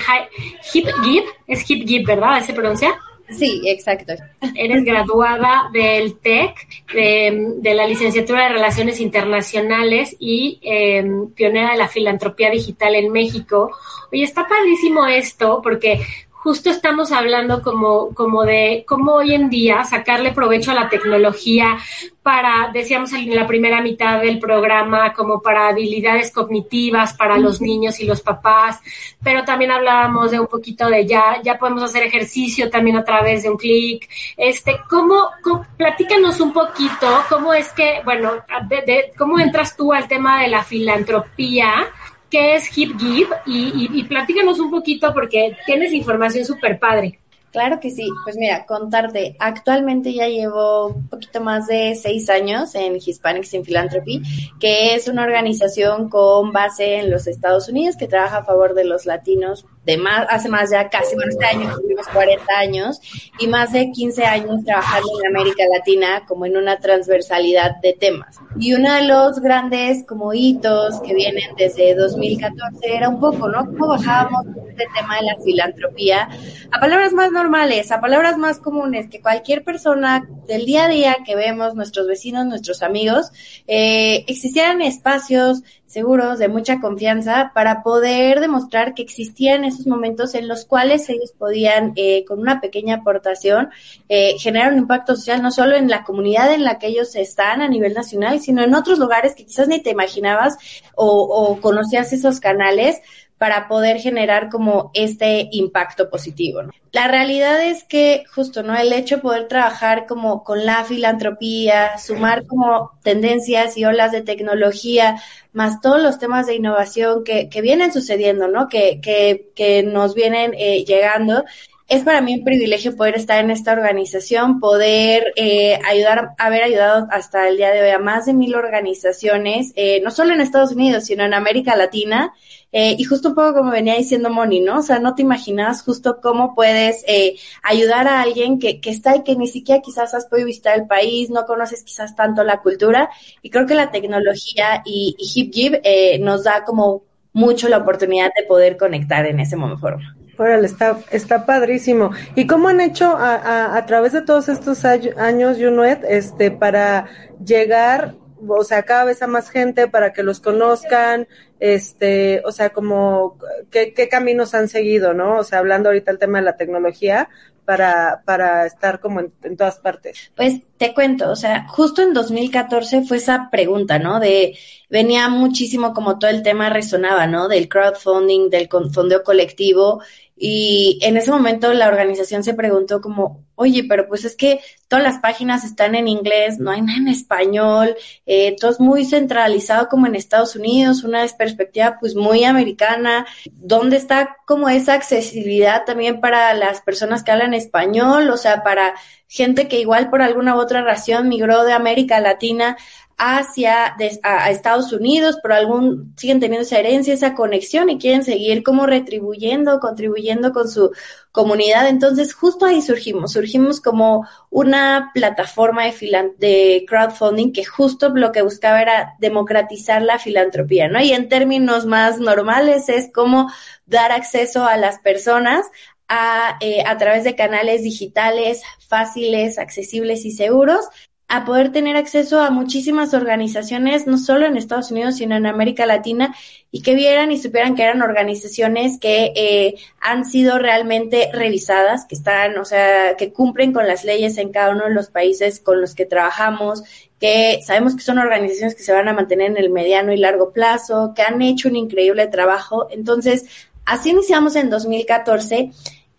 HipGib. Es HipGib, ¿verdad? ¿Se pronuncia? Sí, exacto. Eres graduada del TEC, de, la licenciatura de Relaciones Internacionales y em, pionera de la filantropía digital en México. Oye, está padrísimo esto porque justo estamos hablando como, como de cómo hoy en día sacarle provecho a la tecnología para, decíamos en la primera mitad del programa, como para habilidades cognitivas para los niños y los papás, pero también hablábamos de un poquito de ya, ya podemos hacer ejercicio también a través de un clic. Este, ¿cómo, platícanos un poquito cómo es que, bueno, de, cómo entras tú al tema de la filantropía? Qué es HipGive y, y, y platícanos un poquito porque tienes información súper padre. Claro que sí. Pues mira, contarte, actualmente ya llevo un poquito más de seis años en Hispanics in Philanthropy, que es una organización con base en los Estados Unidos que trabaja a favor de los latinos de más, hace más ya casi, bueno, este año cumplimos 40 años y más de 15 años trabajando en América Latina como en una transversalidad de temas. Y uno de los grandes como hitos que vienen desde 2014 era un poco, ¿no? Cómo bajábamos este tema de la filantropía a palabras más normales, a palabras más comunes que cualquier persona del día a día que vemos, nuestros vecinos, nuestros amigos, eh, existieran espacios seguros, de mucha confianza, para poder demostrar que existían esos momentos en los cuales ellos podían, eh, con una pequeña aportación, eh, generar un impacto social no solo en la comunidad en la que ellos están a nivel nacional, sino en otros lugares que quizás ni te imaginabas o, o conocías esos canales para poder generar como este impacto positivo. La realidad es que justo, ¿no? El hecho de poder trabajar como con la filantropía, sumar como tendencias y olas de tecnología, más todos los temas de innovación que, que vienen sucediendo, ¿no? Que, que, que nos vienen eh, llegando, es para mí un privilegio poder estar en esta organización, poder eh, ayudar, haber ayudado hasta el día de hoy a más de mil organizaciones, eh, no solo en Estados Unidos, sino en América Latina. Eh, y justo un poco como venía diciendo Moni, ¿no? O sea, no te imaginas justo cómo puedes eh, ayudar a alguien que, que está y que ni siquiera quizás has podido visitar el país, no conoces quizás tanto la cultura. Y creo que la tecnología y, y eh, nos da como mucho la oportunidad de poder conectar en ese momento. Órale, está, está padrísimo. ¿Y cómo han hecho a, a, a través de todos estos años, Junuet, este, para llegar, o sea, cada vez a más gente, para que los conozcan, este, o sea, como, ¿qué, qué caminos han seguido, no? O sea, hablando ahorita el tema de la tecnología, para, para estar como en, en, todas partes? Pues te cuento, o sea, justo en 2014 fue esa pregunta, ¿no? De, venía muchísimo como todo el tema resonaba, ¿no? Del crowdfunding, del fondeo colectivo y en ese momento la organización se preguntó como, oye, pero pues es que todas las páginas están en inglés, no hay nada en español, eh, todo es muy centralizado como en Estados Unidos, una perspectiva pues muy americana, ¿dónde está como esa accesibilidad también para las personas que hablan español? O sea, para gente que igual por alguna u otra razón migró de América Latina hacia a, Estados Unidos, pero algún siguen teniendo esa herencia, esa conexión y quieren seguir como retribuyendo, contribuyendo con su comunidad. Entonces, justo ahí surgimos, surgimos como una plataforma de, de crowdfunding que justo lo que buscaba era democratizar la filantropía, ¿no? Y en términos más normales es como dar acceso a las personas a, eh, a través de canales digitales fáciles, accesibles y seguros a poder tener acceso a muchísimas organizaciones, no solo en Estados Unidos, sino en América Latina, y que vieran y supieran que eran organizaciones que eh, han sido realmente revisadas, que están, o sea, que cumplen con las leyes en cada uno de los países con los que trabajamos, que sabemos que son organizaciones que se van a mantener en el mediano y largo plazo, que han hecho un increíble trabajo. Entonces, así iniciamos en 2014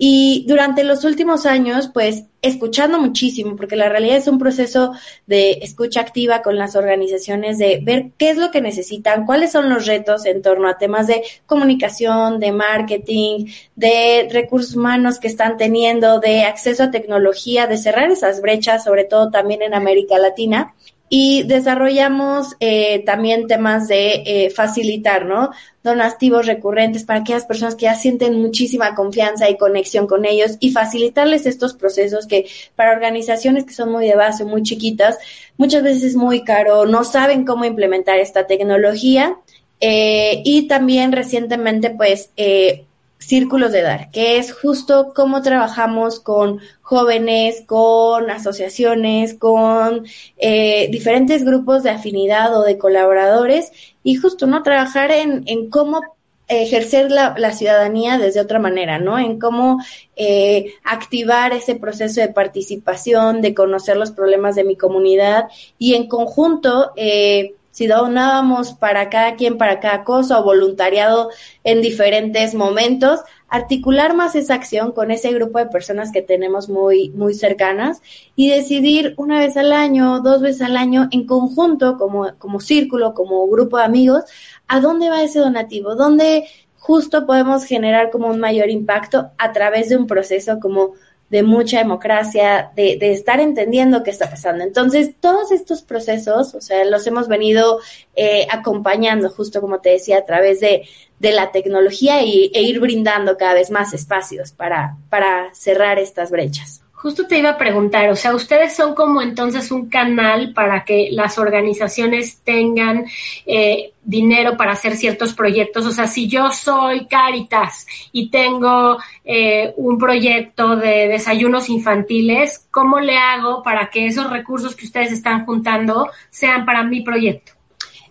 y durante los últimos años, pues escuchando muchísimo, porque la realidad es un proceso de escucha activa con las organizaciones, de ver qué es lo que necesitan, cuáles son los retos en torno a temas de comunicación, de marketing, de recursos humanos que están teniendo, de acceso a tecnología, de cerrar esas brechas, sobre todo también en América Latina y desarrollamos eh, también temas de eh, facilitar, ¿no? Donativos recurrentes para aquellas personas que ya sienten muchísima confianza y conexión con ellos y facilitarles estos procesos que para organizaciones que son muy de base, muy chiquitas, muchas veces es muy caro, no saben cómo implementar esta tecnología. Eh, y también recientemente, pues, eh, Círculos de Dar, que es justo cómo trabajamos con jóvenes, con asociaciones, con eh, diferentes grupos de afinidad o de colaboradores y justo, ¿no? Trabajar en, en cómo ejercer la, la, ciudadanía desde otra manera, ¿no? En cómo eh, activar ese proceso de participación, de conocer los problemas de mi comunidad y en conjunto eh, si donábamos para cada quien, para cada cosa o voluntariado en diferentes momentos, articular más esa acción con ese grupo de personas que tenemos muy, muy cercanas y decidir una vez al año, dos veces al año, en conjunto, como, como círculo, como grupo de amigos, a dónde va ese donativo, dónde justo podemos generar como un mayor impacto a través de un proceso como de mucha democracia, de, de, estar entendiendo qué está pasando. Entonces, todos estos procesos, o sea, los hemos venido eh, acompañando, justo como te decía, a través de, de la tecnología y, e ir brindando cada vez más espacios para, para cerrar estas brechas. Justo te iba a preguntar, o sea, ustedes son como entonces un canal para que las organizaciones tengan eh, dinero para hacer ciertos proyectos. O sea, si yo soy Caritas y tengo eh, un proyecto de desayunos infantiles, ¿cómo le hago para que esos recursos que ustedes están juntando sean para mi proyecto?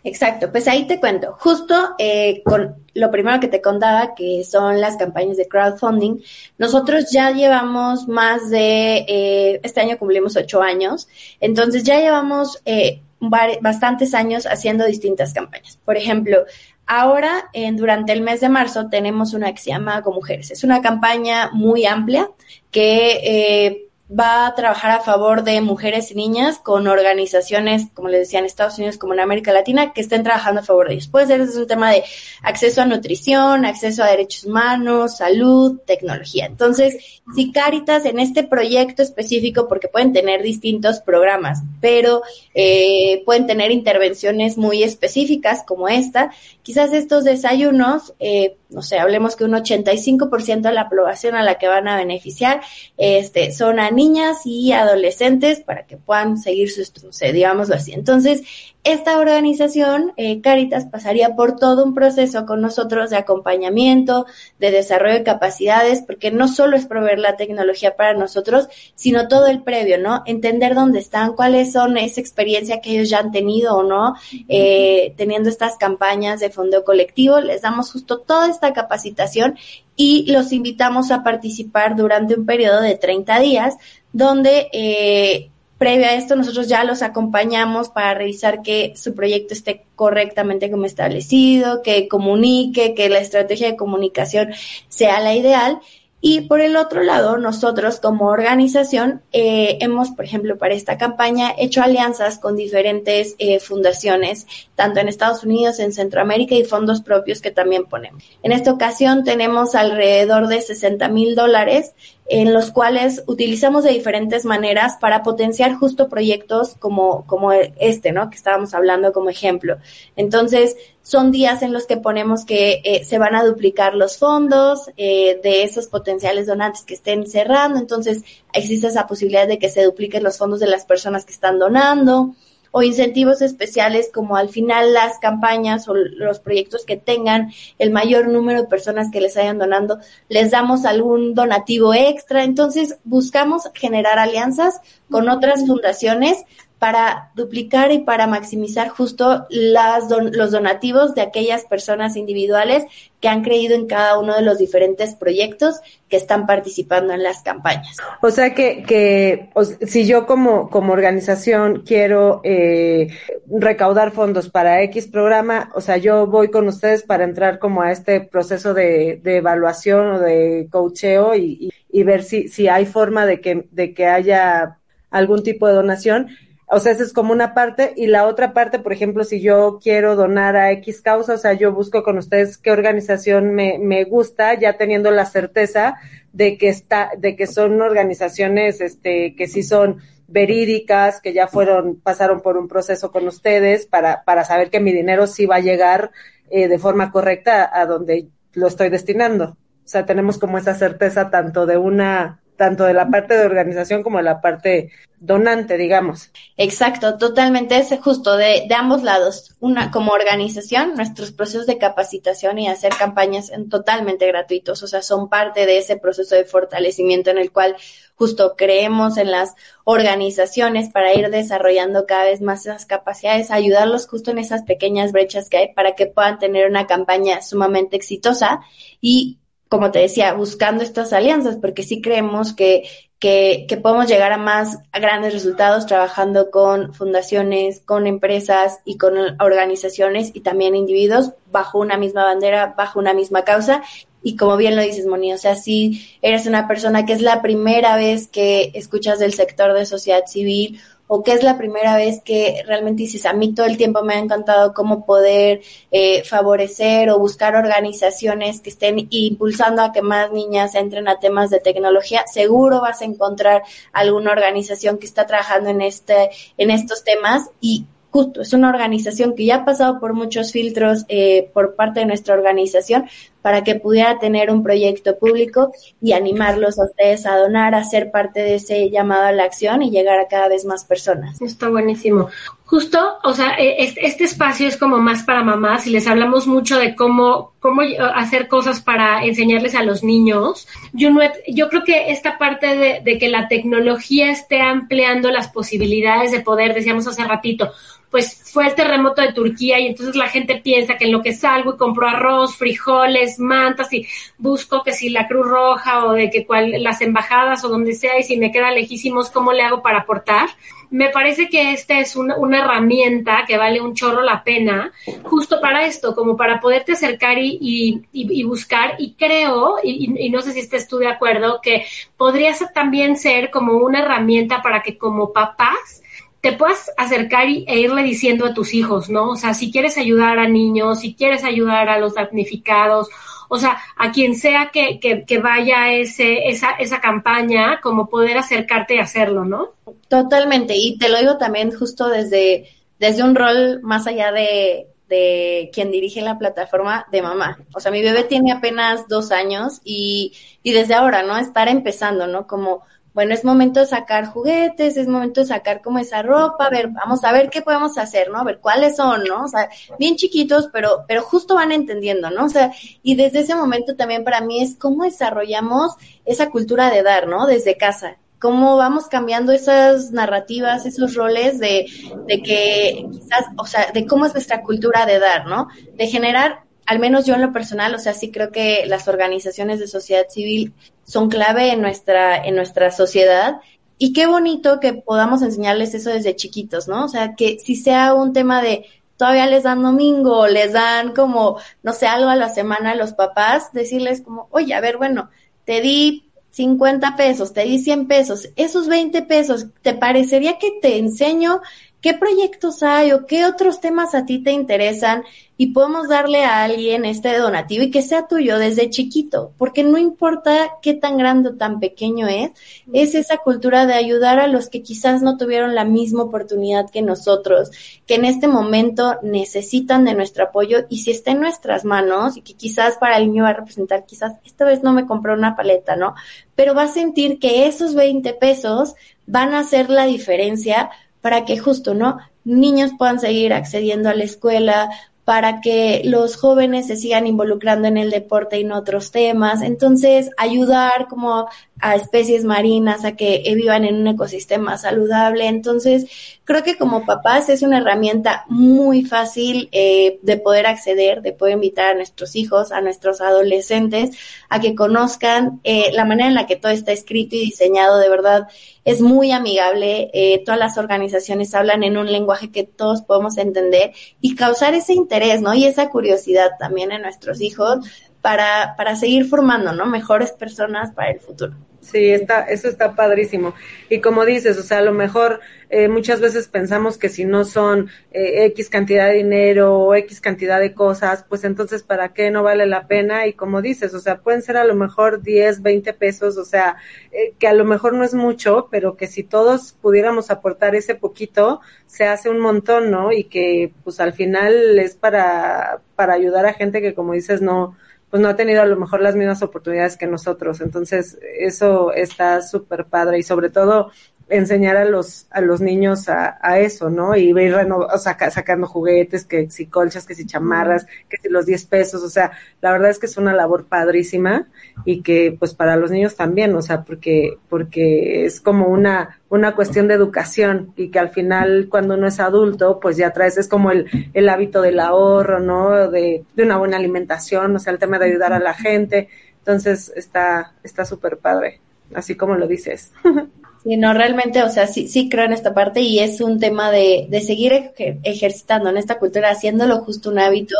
Exacto, pues ahí te cuento. Justo eh, con lo primero que te contaba, que son las campañas de crowdfunding, nosotros ya llevamos más de, eh, este año cumplimos ocho años, entonces ya llevamos eh, bastantes años haciendo distintas campañas. Por ejemplo, ahora durante el mes de marzo tenemos una que se llama Con Mujeres. Es una campaña muy amplia que eh, va a trabajar a favor de mujeres y niñas con organizaciones, como les decía, en Estados Unidos como en América Latina, que estén trabajando a favor de ellos. Puede ser es un tema de acceso a nutrición, acceso a derechos humanos, salud, tecnología. Entonces, si Caritas en este proyecto específico, porque pueden tener distintos programas, pero eh, pueden tener intervenciones muy específicas como esta, quizás estos desayunos, eh, no sé, hablemos que un 85% de la población a la que van a beneficiar este, son a niñas y adolescentes para que puedan seguir sus, sé, digámoslo así. Entonces, esta organización, eh, Caritas, pasaría por todo un proceso con nosotros de acompañamiento, de desarrollo de capacidades, porque no solo es proveer la tecnología para nosotros, sino todo el previo, ¿no? Entender dónde están, cuáles son esa experiencia que ellos ya han tenido o no, eh, teniendo estas campañas de fondo colectivo, les damos justo toda esta capacitación y los invitamos a participar durante un periodo de 30 días, donde eh, previo a esto nosotros ya los acompañamos para revisar que su proyecto esté correctamente como establecido, que comunique, que la estrategia de comunicación sea la ideal y por el otro lado, nosotros como organización eh, hemos, por ejemplo, para esta campaña hecho alianzas con diferentes eh, fundaciones, tanto en Estados Unidos, en Centroamérica y fondos propios que también ponemos. En esta ocasión tenemos alrededor de 60 mil dólares en los cuales utilizamos de diferentes maneras para potenciar justo proyectos como, como este, ¿no? Que estábamos hablando como ejemplo. Entonces, son días en los que ponemos que eh, se van a duplicar los fondos eh, de esos potenciales donantes que estén cerrando. Entonces, existe esa posibilidad de que se dupliquen los fondos de las personas que están donando o incentivos especiales como al final las campañas o los proyectos que tengan el mayor número de personas que les hayan donando, les damos algún donativo extra. Entonces buscamos generar alianzas con otras fundaciones para duplicar y para maximizar justo las los donativos de aquellas personas individuales que han creído en cada uno de los diferentes proyectos que están participando en las campañas. O sea que, que si yo como, como organización quiero eh, recaudar fondos para X programa, o sea, yo voy con ustedes para entrar como a este proceso de, de evaluación o de coacheo y, y, y ver si, si hay forma de que, de que haya algún tipo de donación o sea, esa es como una parte. Y la otra parte, por ejemplo, si yo quiero donar a X causa, o sea, yo busco con ustedes qué organización me, me gusta, ya teniendo la certeza de que está, de que son organizaciones, este, que sí son verídicas, que ya fueron, pasaron por un proceso con ustedes para, para saber que mi dinero sí va a llegar eh, de forma correcta a donde lo estoy destinando. O sea, tenemos como esa certeza tanto de una tanto de la parte de organización como de la parte donante, digamos. Exacto, totalmente es justo de, de ambos lados. Una, como organización, nuestros procesos de capacitación y hacer campañas son totalmente gratuitos, o sea, son parte de ese proceso de fortalecimiento en el cual justo creemos en las organizaciones para ir desarrollando cada vez más esas capacidades, ayudarlos justo en esas pequeñas brechas que hay para que puedan tener una campaña sumamente exitosa y como te decía, buscando estas alianzas, porque sí creemos que, que, que, podemos llegar a más grandes resultados trabajando con fundaciones, con empresas y con organizaciones y también individuos bajo una misma bandera, bajo una misma causa. Y como bien lo dices, Moni, o sea, si eres una persona que es la primera vez que escuchas del sector de sociedad civil o que es la primera vez que realmente dices, a mí todo el tiempo me ha encantado cómo poder eh, favorecer o buscar organizaciones que estén impulsando a que más niñas entren a temas de tecnología, seguro vas a encontrar alguna organización que está trabajando en este, en estos temas. Y justo, es una organización que ya ha pasado por muchos filtros eh, por parte de nuestra organización, para que pudiera tener un proyecto público y animarlos a ustedes a donar, a ser parte de ese llamado a la acción y llegar a cada vez más personas. Está buenísimo. Justo, o sea, e, este espacio es como más para mamás y les hablamos mucho de cómo, cómo hacer cosas para enseñarles a los niños. Yo, no, yo creo que esta parte de que la tecnología esté ampliando las posibilidades de poder, decíamos hace ratito, pues fue el terremoto de Turquía y entonces la gente piensa que en lo que salgo y compro arroz, frijoles, mantas y busco que si la Cruz Roja o de que cual, las embajadas o donde sea y si me queda lejísimos, ¿cómo le hago para aportar? Me parece que esta es una, una herramienta que vale un chorro la pena justo para esto, como para poderte acercar y, y, y buscar y creo, y, no sé si estés tú de acuerdo, que podría también ser como una herramienta para que como papás te puedas acercar e irle diciendo a tus hijos, ¿no? O sea, si quieres ayudar a niños, si quieres ayudar a los damnificados, o sea, a quien sea que, que, que vaya ese, esa, esa campaña, como poder acercarte y hacerlo, ¿no? Totalmente, y te lo digo también justo desde, desde un rol más allá de, de quien dirige la plataforma de mamá. O sea, mi bebé tiene apenas dos años y, y desde ahora, ¿no? Estar empezando, ¿no? Como bueno, es momento de sacar juguetes, es momento de sacar como esa ropa, a ver, vamos a ver qué podemos hacer, ¿no? A ver cuáles son, ¿no? O sea, bien chiquitos, pero, pero justo van entendiendo, ¿no? O sea, y desde ese momento también para mí es cómo desarrollamos esa cultura de dar, ¿no? Desde casa. Cómo vamos cambiando esas narrativas, esos roles de, de que quizás, o sea, de cómo es nuestra cultura de dar, ¿no? De generar al menos yo en lo personal, o sea, sí creo que las organizaciones de sociedad civil son clave en nuestra, en nuestra sociedad. Y qué bonito que podamos enseñarles eso desde chiquitos, ¿no? O sea, que si sea un tema de todavía les dan domingo, les dan como, no sé, algo a la semana a los papás, decirles como, oye, a ver, bueno, te di 50 pesos, te di 100 pesos, esos 20 pesos, ¿te parecería que te enseño qué proyectos hay o qué otros temas a ti te interesan y podemos darle a alguien este donativo y que sea tuyo desde chiquito, porque no importa qué tan grande o tan pequeño es, es esa cultura de ayudar a los que quizás no tuvieron la misma oportunidad que nosotros, que en este momento necesitan de nuestro apoyo y si está en nuestras manos y que quizás para el niño va a representar, quizás esta vez no me compró una paleta, ¿no? Pero va a sentir que esos 20 pesos van a hacer la diferencia para que justo, ¿no? Niños puedan seguir accediendo a la escuela, para que los jóvenes se sigan involucrando en el deporte y en otros temas. Entonces, ayudar como a especies marinas a que vivan en un ecosistema saludable. Entonces, creo que como papás es una herramienta muy fácil eh, de poder acceder, de poder invitar a nuestros hijos, a nuestros adolescentes, a que conozcan eh, la manera en la que todo está escrito y diseñado. De verdad, es muy amigable. Eh, todas las organizaciones hablan en un lenguaje que todos podemos entender y causar ese interés, ¿no? Y esa curiosidad también en nuestros hijos para, para seguir formando, ¿no? Mejores personas para el futuro. Sí, está, eso está padrísimo. Y como dices, o sea, a lo mejor eh, muchas veces pensamos que si no son eh, X cantidad de dinero o X cantidad de cosas, pues entonces para qué no vale la pena. Y como dices, o sea, pueden ser a lo mejor 10, 20 pesos, o sea, eh, que a lo mejor no es mucho, pero que si todos pudiéramos aportar ese poquito, se hace un montón, ¿no? Y que pues al final es para, para ayudar a gente que como dices, no, pues no ha tenido a lo mejor las mismas oportunidades que nosotros. Entonces, eso está súper padre y sobre todo enseñar a los, a los niños a, a eso, ¿no? Y ir o sacando juguetes, que si colchas, que si chamarras, que si los 10 pesos, o sea, la verdad es que es una labor padrísima y que pues para los niños también, o sea, porque, porque es como una, una cuestión de educación y que al final cuando uno es adulto, pues ya traes, es como el, el hábito del ahorro, ¿no? De, de una buena alimentación, o sea, el tema de ayudar a la gente. Entonces está está súper padre, así como lo dices. Sí, no, realmente, o sea, sí, sí creo en esta parte y es un tema de, de seguir ejercitando en esta cultura, haciéndolo justo un hábito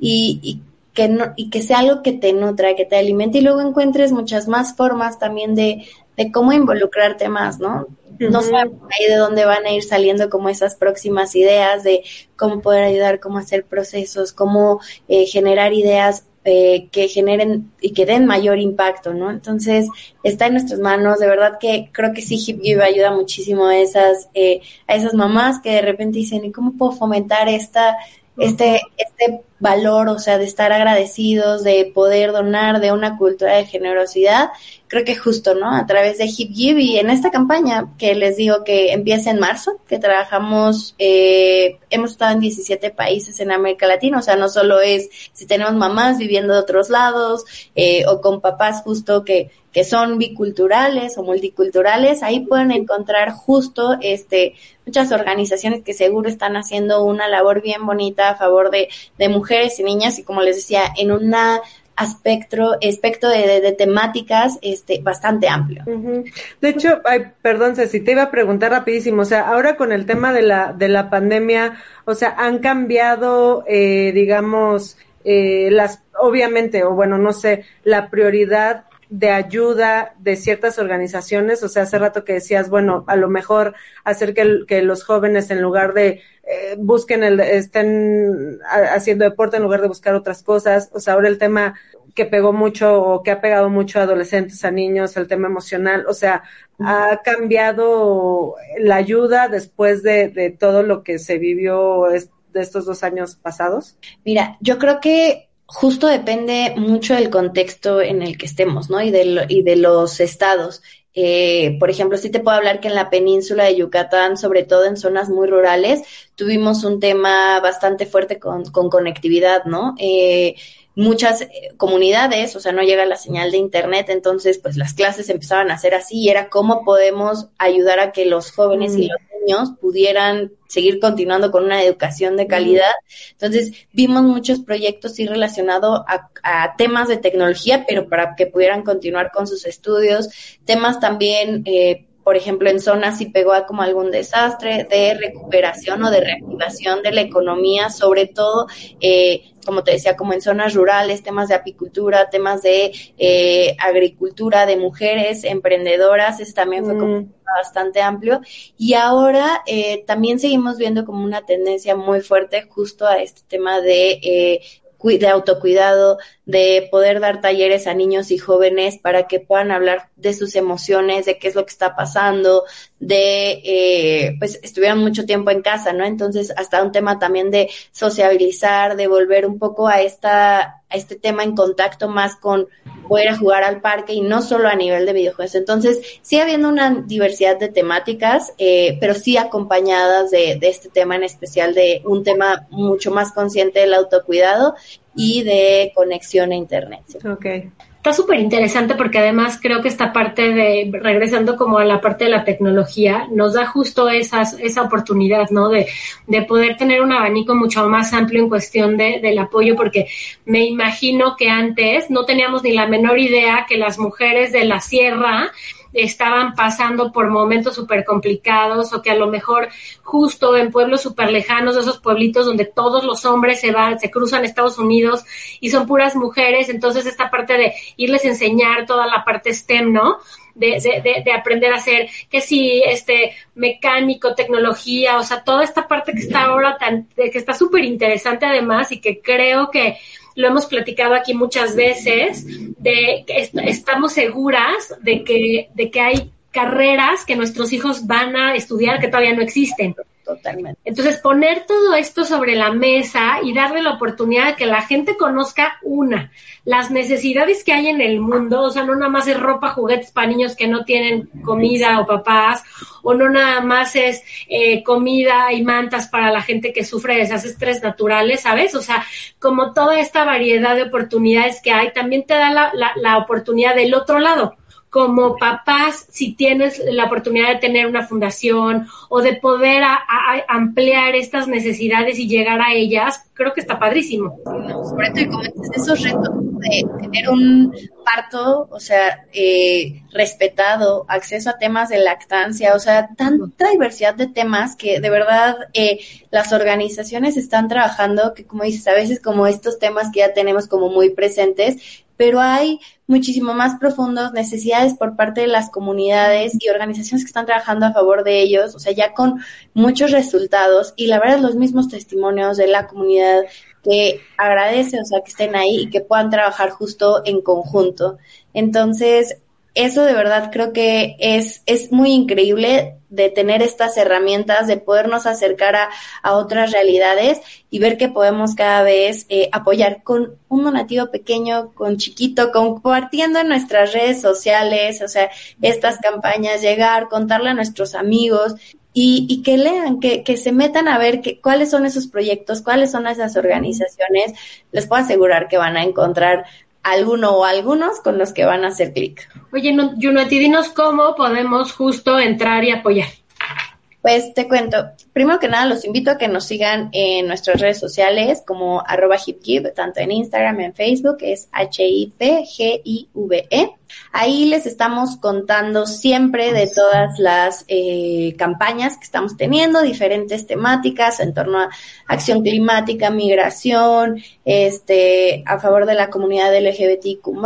y, y que no, y que sea algo que te nutra, que te alimente y luego encuentres muchas más formas también de, de cómo involucrarte más, ¿no? No sé ahí de dónde van a ir saliendo como esas próximas ideas de cómo poder ayudar, cómo hacer procesos, cómo eh, generar ideas eh, que generen y que den mayor impacto, ¿no? Entonces, está en nuestras manos, de verdad que creo que sí Hip Give ayuda muchísimo a esas, eh, a esas mamás que de repente dicen, ¿y cómo puedo fomentar esta, este, este valor, o sea, de estar agradecidos, de poder donar, de una cultura de generosidad, creo que justo, ¿no? A través de Hip Give y en esta campaña que les digo que empieza en marzo, que trabajamos, eh, hemos estado en 17 países en América Latina, o sea, no solo es si tenemos mamás viviendo de otros lados eh, o con papás justo que, que son biculturales o multiculturales, ahí pueden encontrar justo este muchas organizaciones que seguro están haciendo una labor bien bonita a favor de, de mujeres y niñas y como les decía, en una aspecto, aspecto de, temáticas este, bastante amplio. De hecho, ay, perdón, si te iba a preguntar rapidísimo, o sea, ahora con el tema de la, de la pandemia, o sea, han cambiado, eh, digamos, eh, las, obviamente, o bueno, no sé, la prioridad de ayuda de ciertas organizaciones, o sea, hace rato que decías, bueno, a lo mejor hacer que, que los jóvenes en lugar de eh, busquen el, estén haciendo deporte en lugar de buscar otras cosas, o sea, ahora el tema que pegó mucho o que ha pegado mucho a adolescentes, a niños, el tema emocional, o sea, ha cambiado la ayuda después de, de todo lo que se vivió de estos dos años pasados? Mira, yo creo que justo depende mucho del contexto en el que estemos, ¿no? Y de, y de los estados. Eh, por ejemplo, sí te puedo hablar que en la península de Yucatán, sobre todo en zonas muy rurales, tuvimos un tema bastante fuerte con, con conectividad, ¿no? Eh, muchas eh, comunidades, o sea, no llega la señal de internet, entonces pues las clases empezaban a ser así y era cómo podemos ayudar a que los jóvenes y mm. los niños pudieran seguir continuando con una educación de calidad. Entonces, vimos muchos proyectos sí relacionados a, a, temas de tecnología, pero para que pudieran continuar con sus estudios, temas también eh, por ejemplo, en zonas si pegó a como algún desastre de recuperación o de reactivación de la economía, sobre todo, eh, como te decía, como en zonas rurales, temas de apicultura, temas de eh, agricultura, de mujeres emprendedoras, eso también fue como mm. bastante amplio. Y ahora eh, también seguimos viendo como una tendencia muy fuerte justo a este tema de eh, de autocuidado, de poder dar talleres a niños y jóvenes para que puedan hablar de sus emociones, de qué es lo que está pasando, de, eh, pues estuvieron mucho tiempo en casa, ¿no? Entonces, hasta un tema también de sociabilizar, de volver un poco a esta, a este tema en contacto más con, poder jugar al parque y no solo a nivel de videojuegos. Entonces, sigue habiendo una diversidad de temáticas, eh, pero sí acompañadas de, de este tema en especial, de un tema mucho más consciente del autocuidado y de conexión a Internet. Ok. Está súper interesante porque además creo que esta parte de, regresando como a la parte de la tecnología, nos da justo esas, esa oportunidad, ¿no? De, de poder tener un abanico mucho más amplio en cuestión de, del apoyo, porque me imagino que antes no teníamos ni la menor idea que las mujeres de la sierra estaban pasando por momentos súper complicados o que a lo mejor justo en pueblos súper lejanos, esos pueblitos donde todos los hombres se van, se cruzan a Estados Unidos y son puras mujeres, entonces esta parte de irles a enseñar toda la parte STEM, ¿no? De, de, de, aprender a hacer, que si este mecánico, tecnología, o sea, toda esta parte que está ahora tan, que está súper interesante además y que creo que lo hemos platicado aquí muchas veces, de que estamos seguras de que, de que hay carreras que nuestros hijos van a estudiar que todavía no existen. Totalmente. Entonces, poner todo esto sobre la mesa y darle la oportunidad de que la gente conozca una, las necesidades que hay en el mundo, o sea, no nada más es ropa, juguetes para niños que no tienen comida o papás, o no nada más es eh, comida y mantas para la gente que sufre de desastres naturales, ¿sabes? O sea, como toda esta variedad de oportunidades que hay, también te da la, la, la oportunidad del otro lado como papás, si tienes la oportunidad de tener una fundación o de poder ampliar estas necesidades y llegar a ellas, creo que está padrísimo. sobre todo, y como esos retos de tener un parto, o sea, eh, respetado, acceso a temas de lactancia, o sea, tanta diversidad de temas que de verdad eh, las organizaciones están trabajando, que como dices, a veces como estos temas que ya tenemos como muy presentes, pero hay muchísimo más profundos, necesidades por parte de las comunidades y organizaciones que están trabajando a favor de ellos, o sea, ya con muchos resultados y la verdad los mismos testimonios de la comunidad que agradece, o sea, que estén ahí y que puedan trabajar justo en conjunto. Entonces, eso de verdad creo que es, es muy increíble de tener estas herramientas, de podernos acercar a, a otras realidades y ver que podemos cada vez eh, apoyar con un donativo pequeño, con chiquito, compartiendo en nuestras redes sociales, o sea, estas campañas, llegar, contarle a nuestros amigos y, y que lean, que, que se metan a ver cuáles son esos proyectos, cuáles son esas organizaciones. Les puedo asegurar que van a encontrar alguno o algunos con los que van a hacer clic. Oye, Junueti, dinos cómo podemos justo entrar y apoyar. Pues te cuento, primero que nada los invito a que nos sigan en nuestras redes sociales como arroba hipgive, tanto en Instagram, en Facebook, es H-I-P-G-I-V-E. Ahí les estamos contando siempre de todas las eh, campañas que estamos teniendo, diferentes temáticas en torno a acción climática, migración, este, a favor de la comunidad LGBTQ+,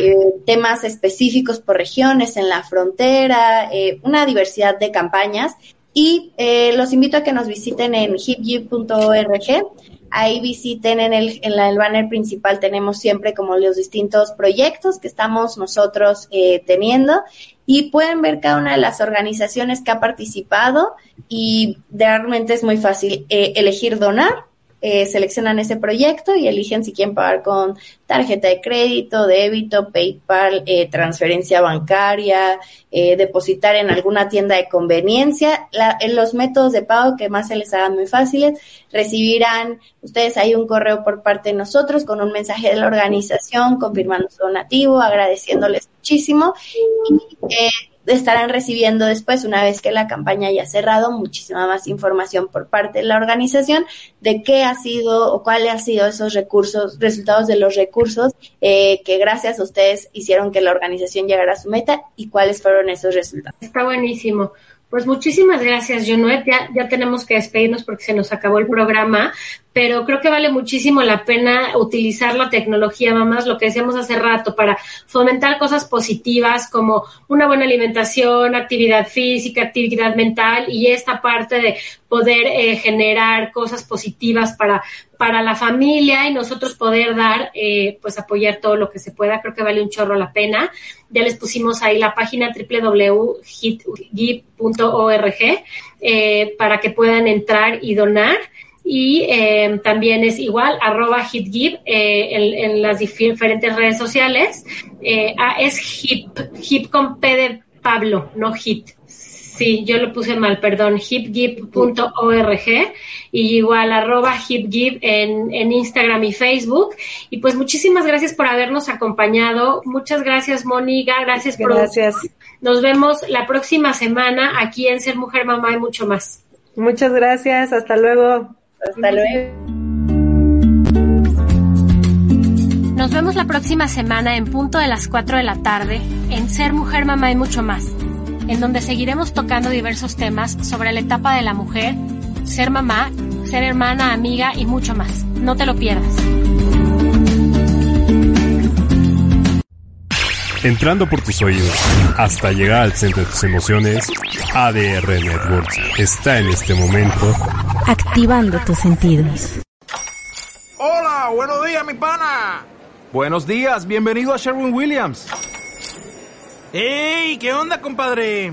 eh, temas específicos por regiones en la frontera, eh, una diversidad de campañas. Y eh, los invito a que nos visiten en hipg.org. Ahí visiten en el, en la, el banner principal, tenemos siempre como los distintos proyectos que estamos nosotros eh, teniendo y pueden ver cada una de las organizaciones que ha participado y realmente es muy fácil eh, elegir donar eh, seleccionan ese proyecto y eligen si quieren pagar con tarjeta de crédito, débito, PayPal, eh, transferencia bancaria, eh, depositar en alguna tienda de conveniencia. en los métodos de pago que más se les hagan muy fáciles, recibirán ustedes ahí un correo por parte de nosotros con un mensaje de la organización confirmando su donativo, agradeciéndoles muchísimo y eh, estarán recibiendo después, una vez que la campaña haya cerrado, muchísima más información por parte de la organización de qué ha sido o cuáles han sido esos recursos, resultados de los recursos eh, que gracias a ustedes hicieron que la organización llegara a su meta y cuáles fueron esos resultados. Está buenísimo. Pues muchísimas gracias, Junuet. Ya, ya tenemos que despedirnos porque se nos acabó el programa, pero creo que vale muchísimo la pena utilizar la tecnología, mamás, lo que decíamos hace rato, para fomentar cosas positivas como una buena alimentación, actividad física, actividad mental y esta parte de poder eh, generar cosas positivas para, para la familia y nosotros poder dar, eh, pues apoyar todo lo que se pueda. Creo que vale un chorro la pena. Ya les pusimos ahí la página www.hitgip.org eh, para que puedan entrar y donar y eh, también es igual, arroba hitgib eh, en, en, las diferentes redes sociales. Eh, ah, es hip, hip con P de Pablo, no hit. Sí, yo lo puse mal, perdón, hipgib.org y igual arroba hipgib en, en Instagram y Facebook. Y pues muchísimas gracias por habernos acompañado. Muchas gracias, Mónica. Gracias por... Gracias. Nos vemos la próxima semana aquí en Ser Mujer, Mamá y mucho más. Muchas gracias. Hasta luego. Hasta luego. Nos vemos la próxima semana en punto de las 4 de la tarde en Ser Mujer, Mamá y mucho más, en donde seguiremos tocando diversos temas sobre la etapa de la mujer, ser mamá, ser hermana, amiga y mucho más. No te lo pierdas. Entrando por tus oídos hasta llegar al centro de tus emociones, ADR Networks está en este momento activando tus sentidos. Hola, buenos días, mi pana. Buenos días, bienvenido a Sherwin Williams. ¡Ey! ¿Qué onda, compadre?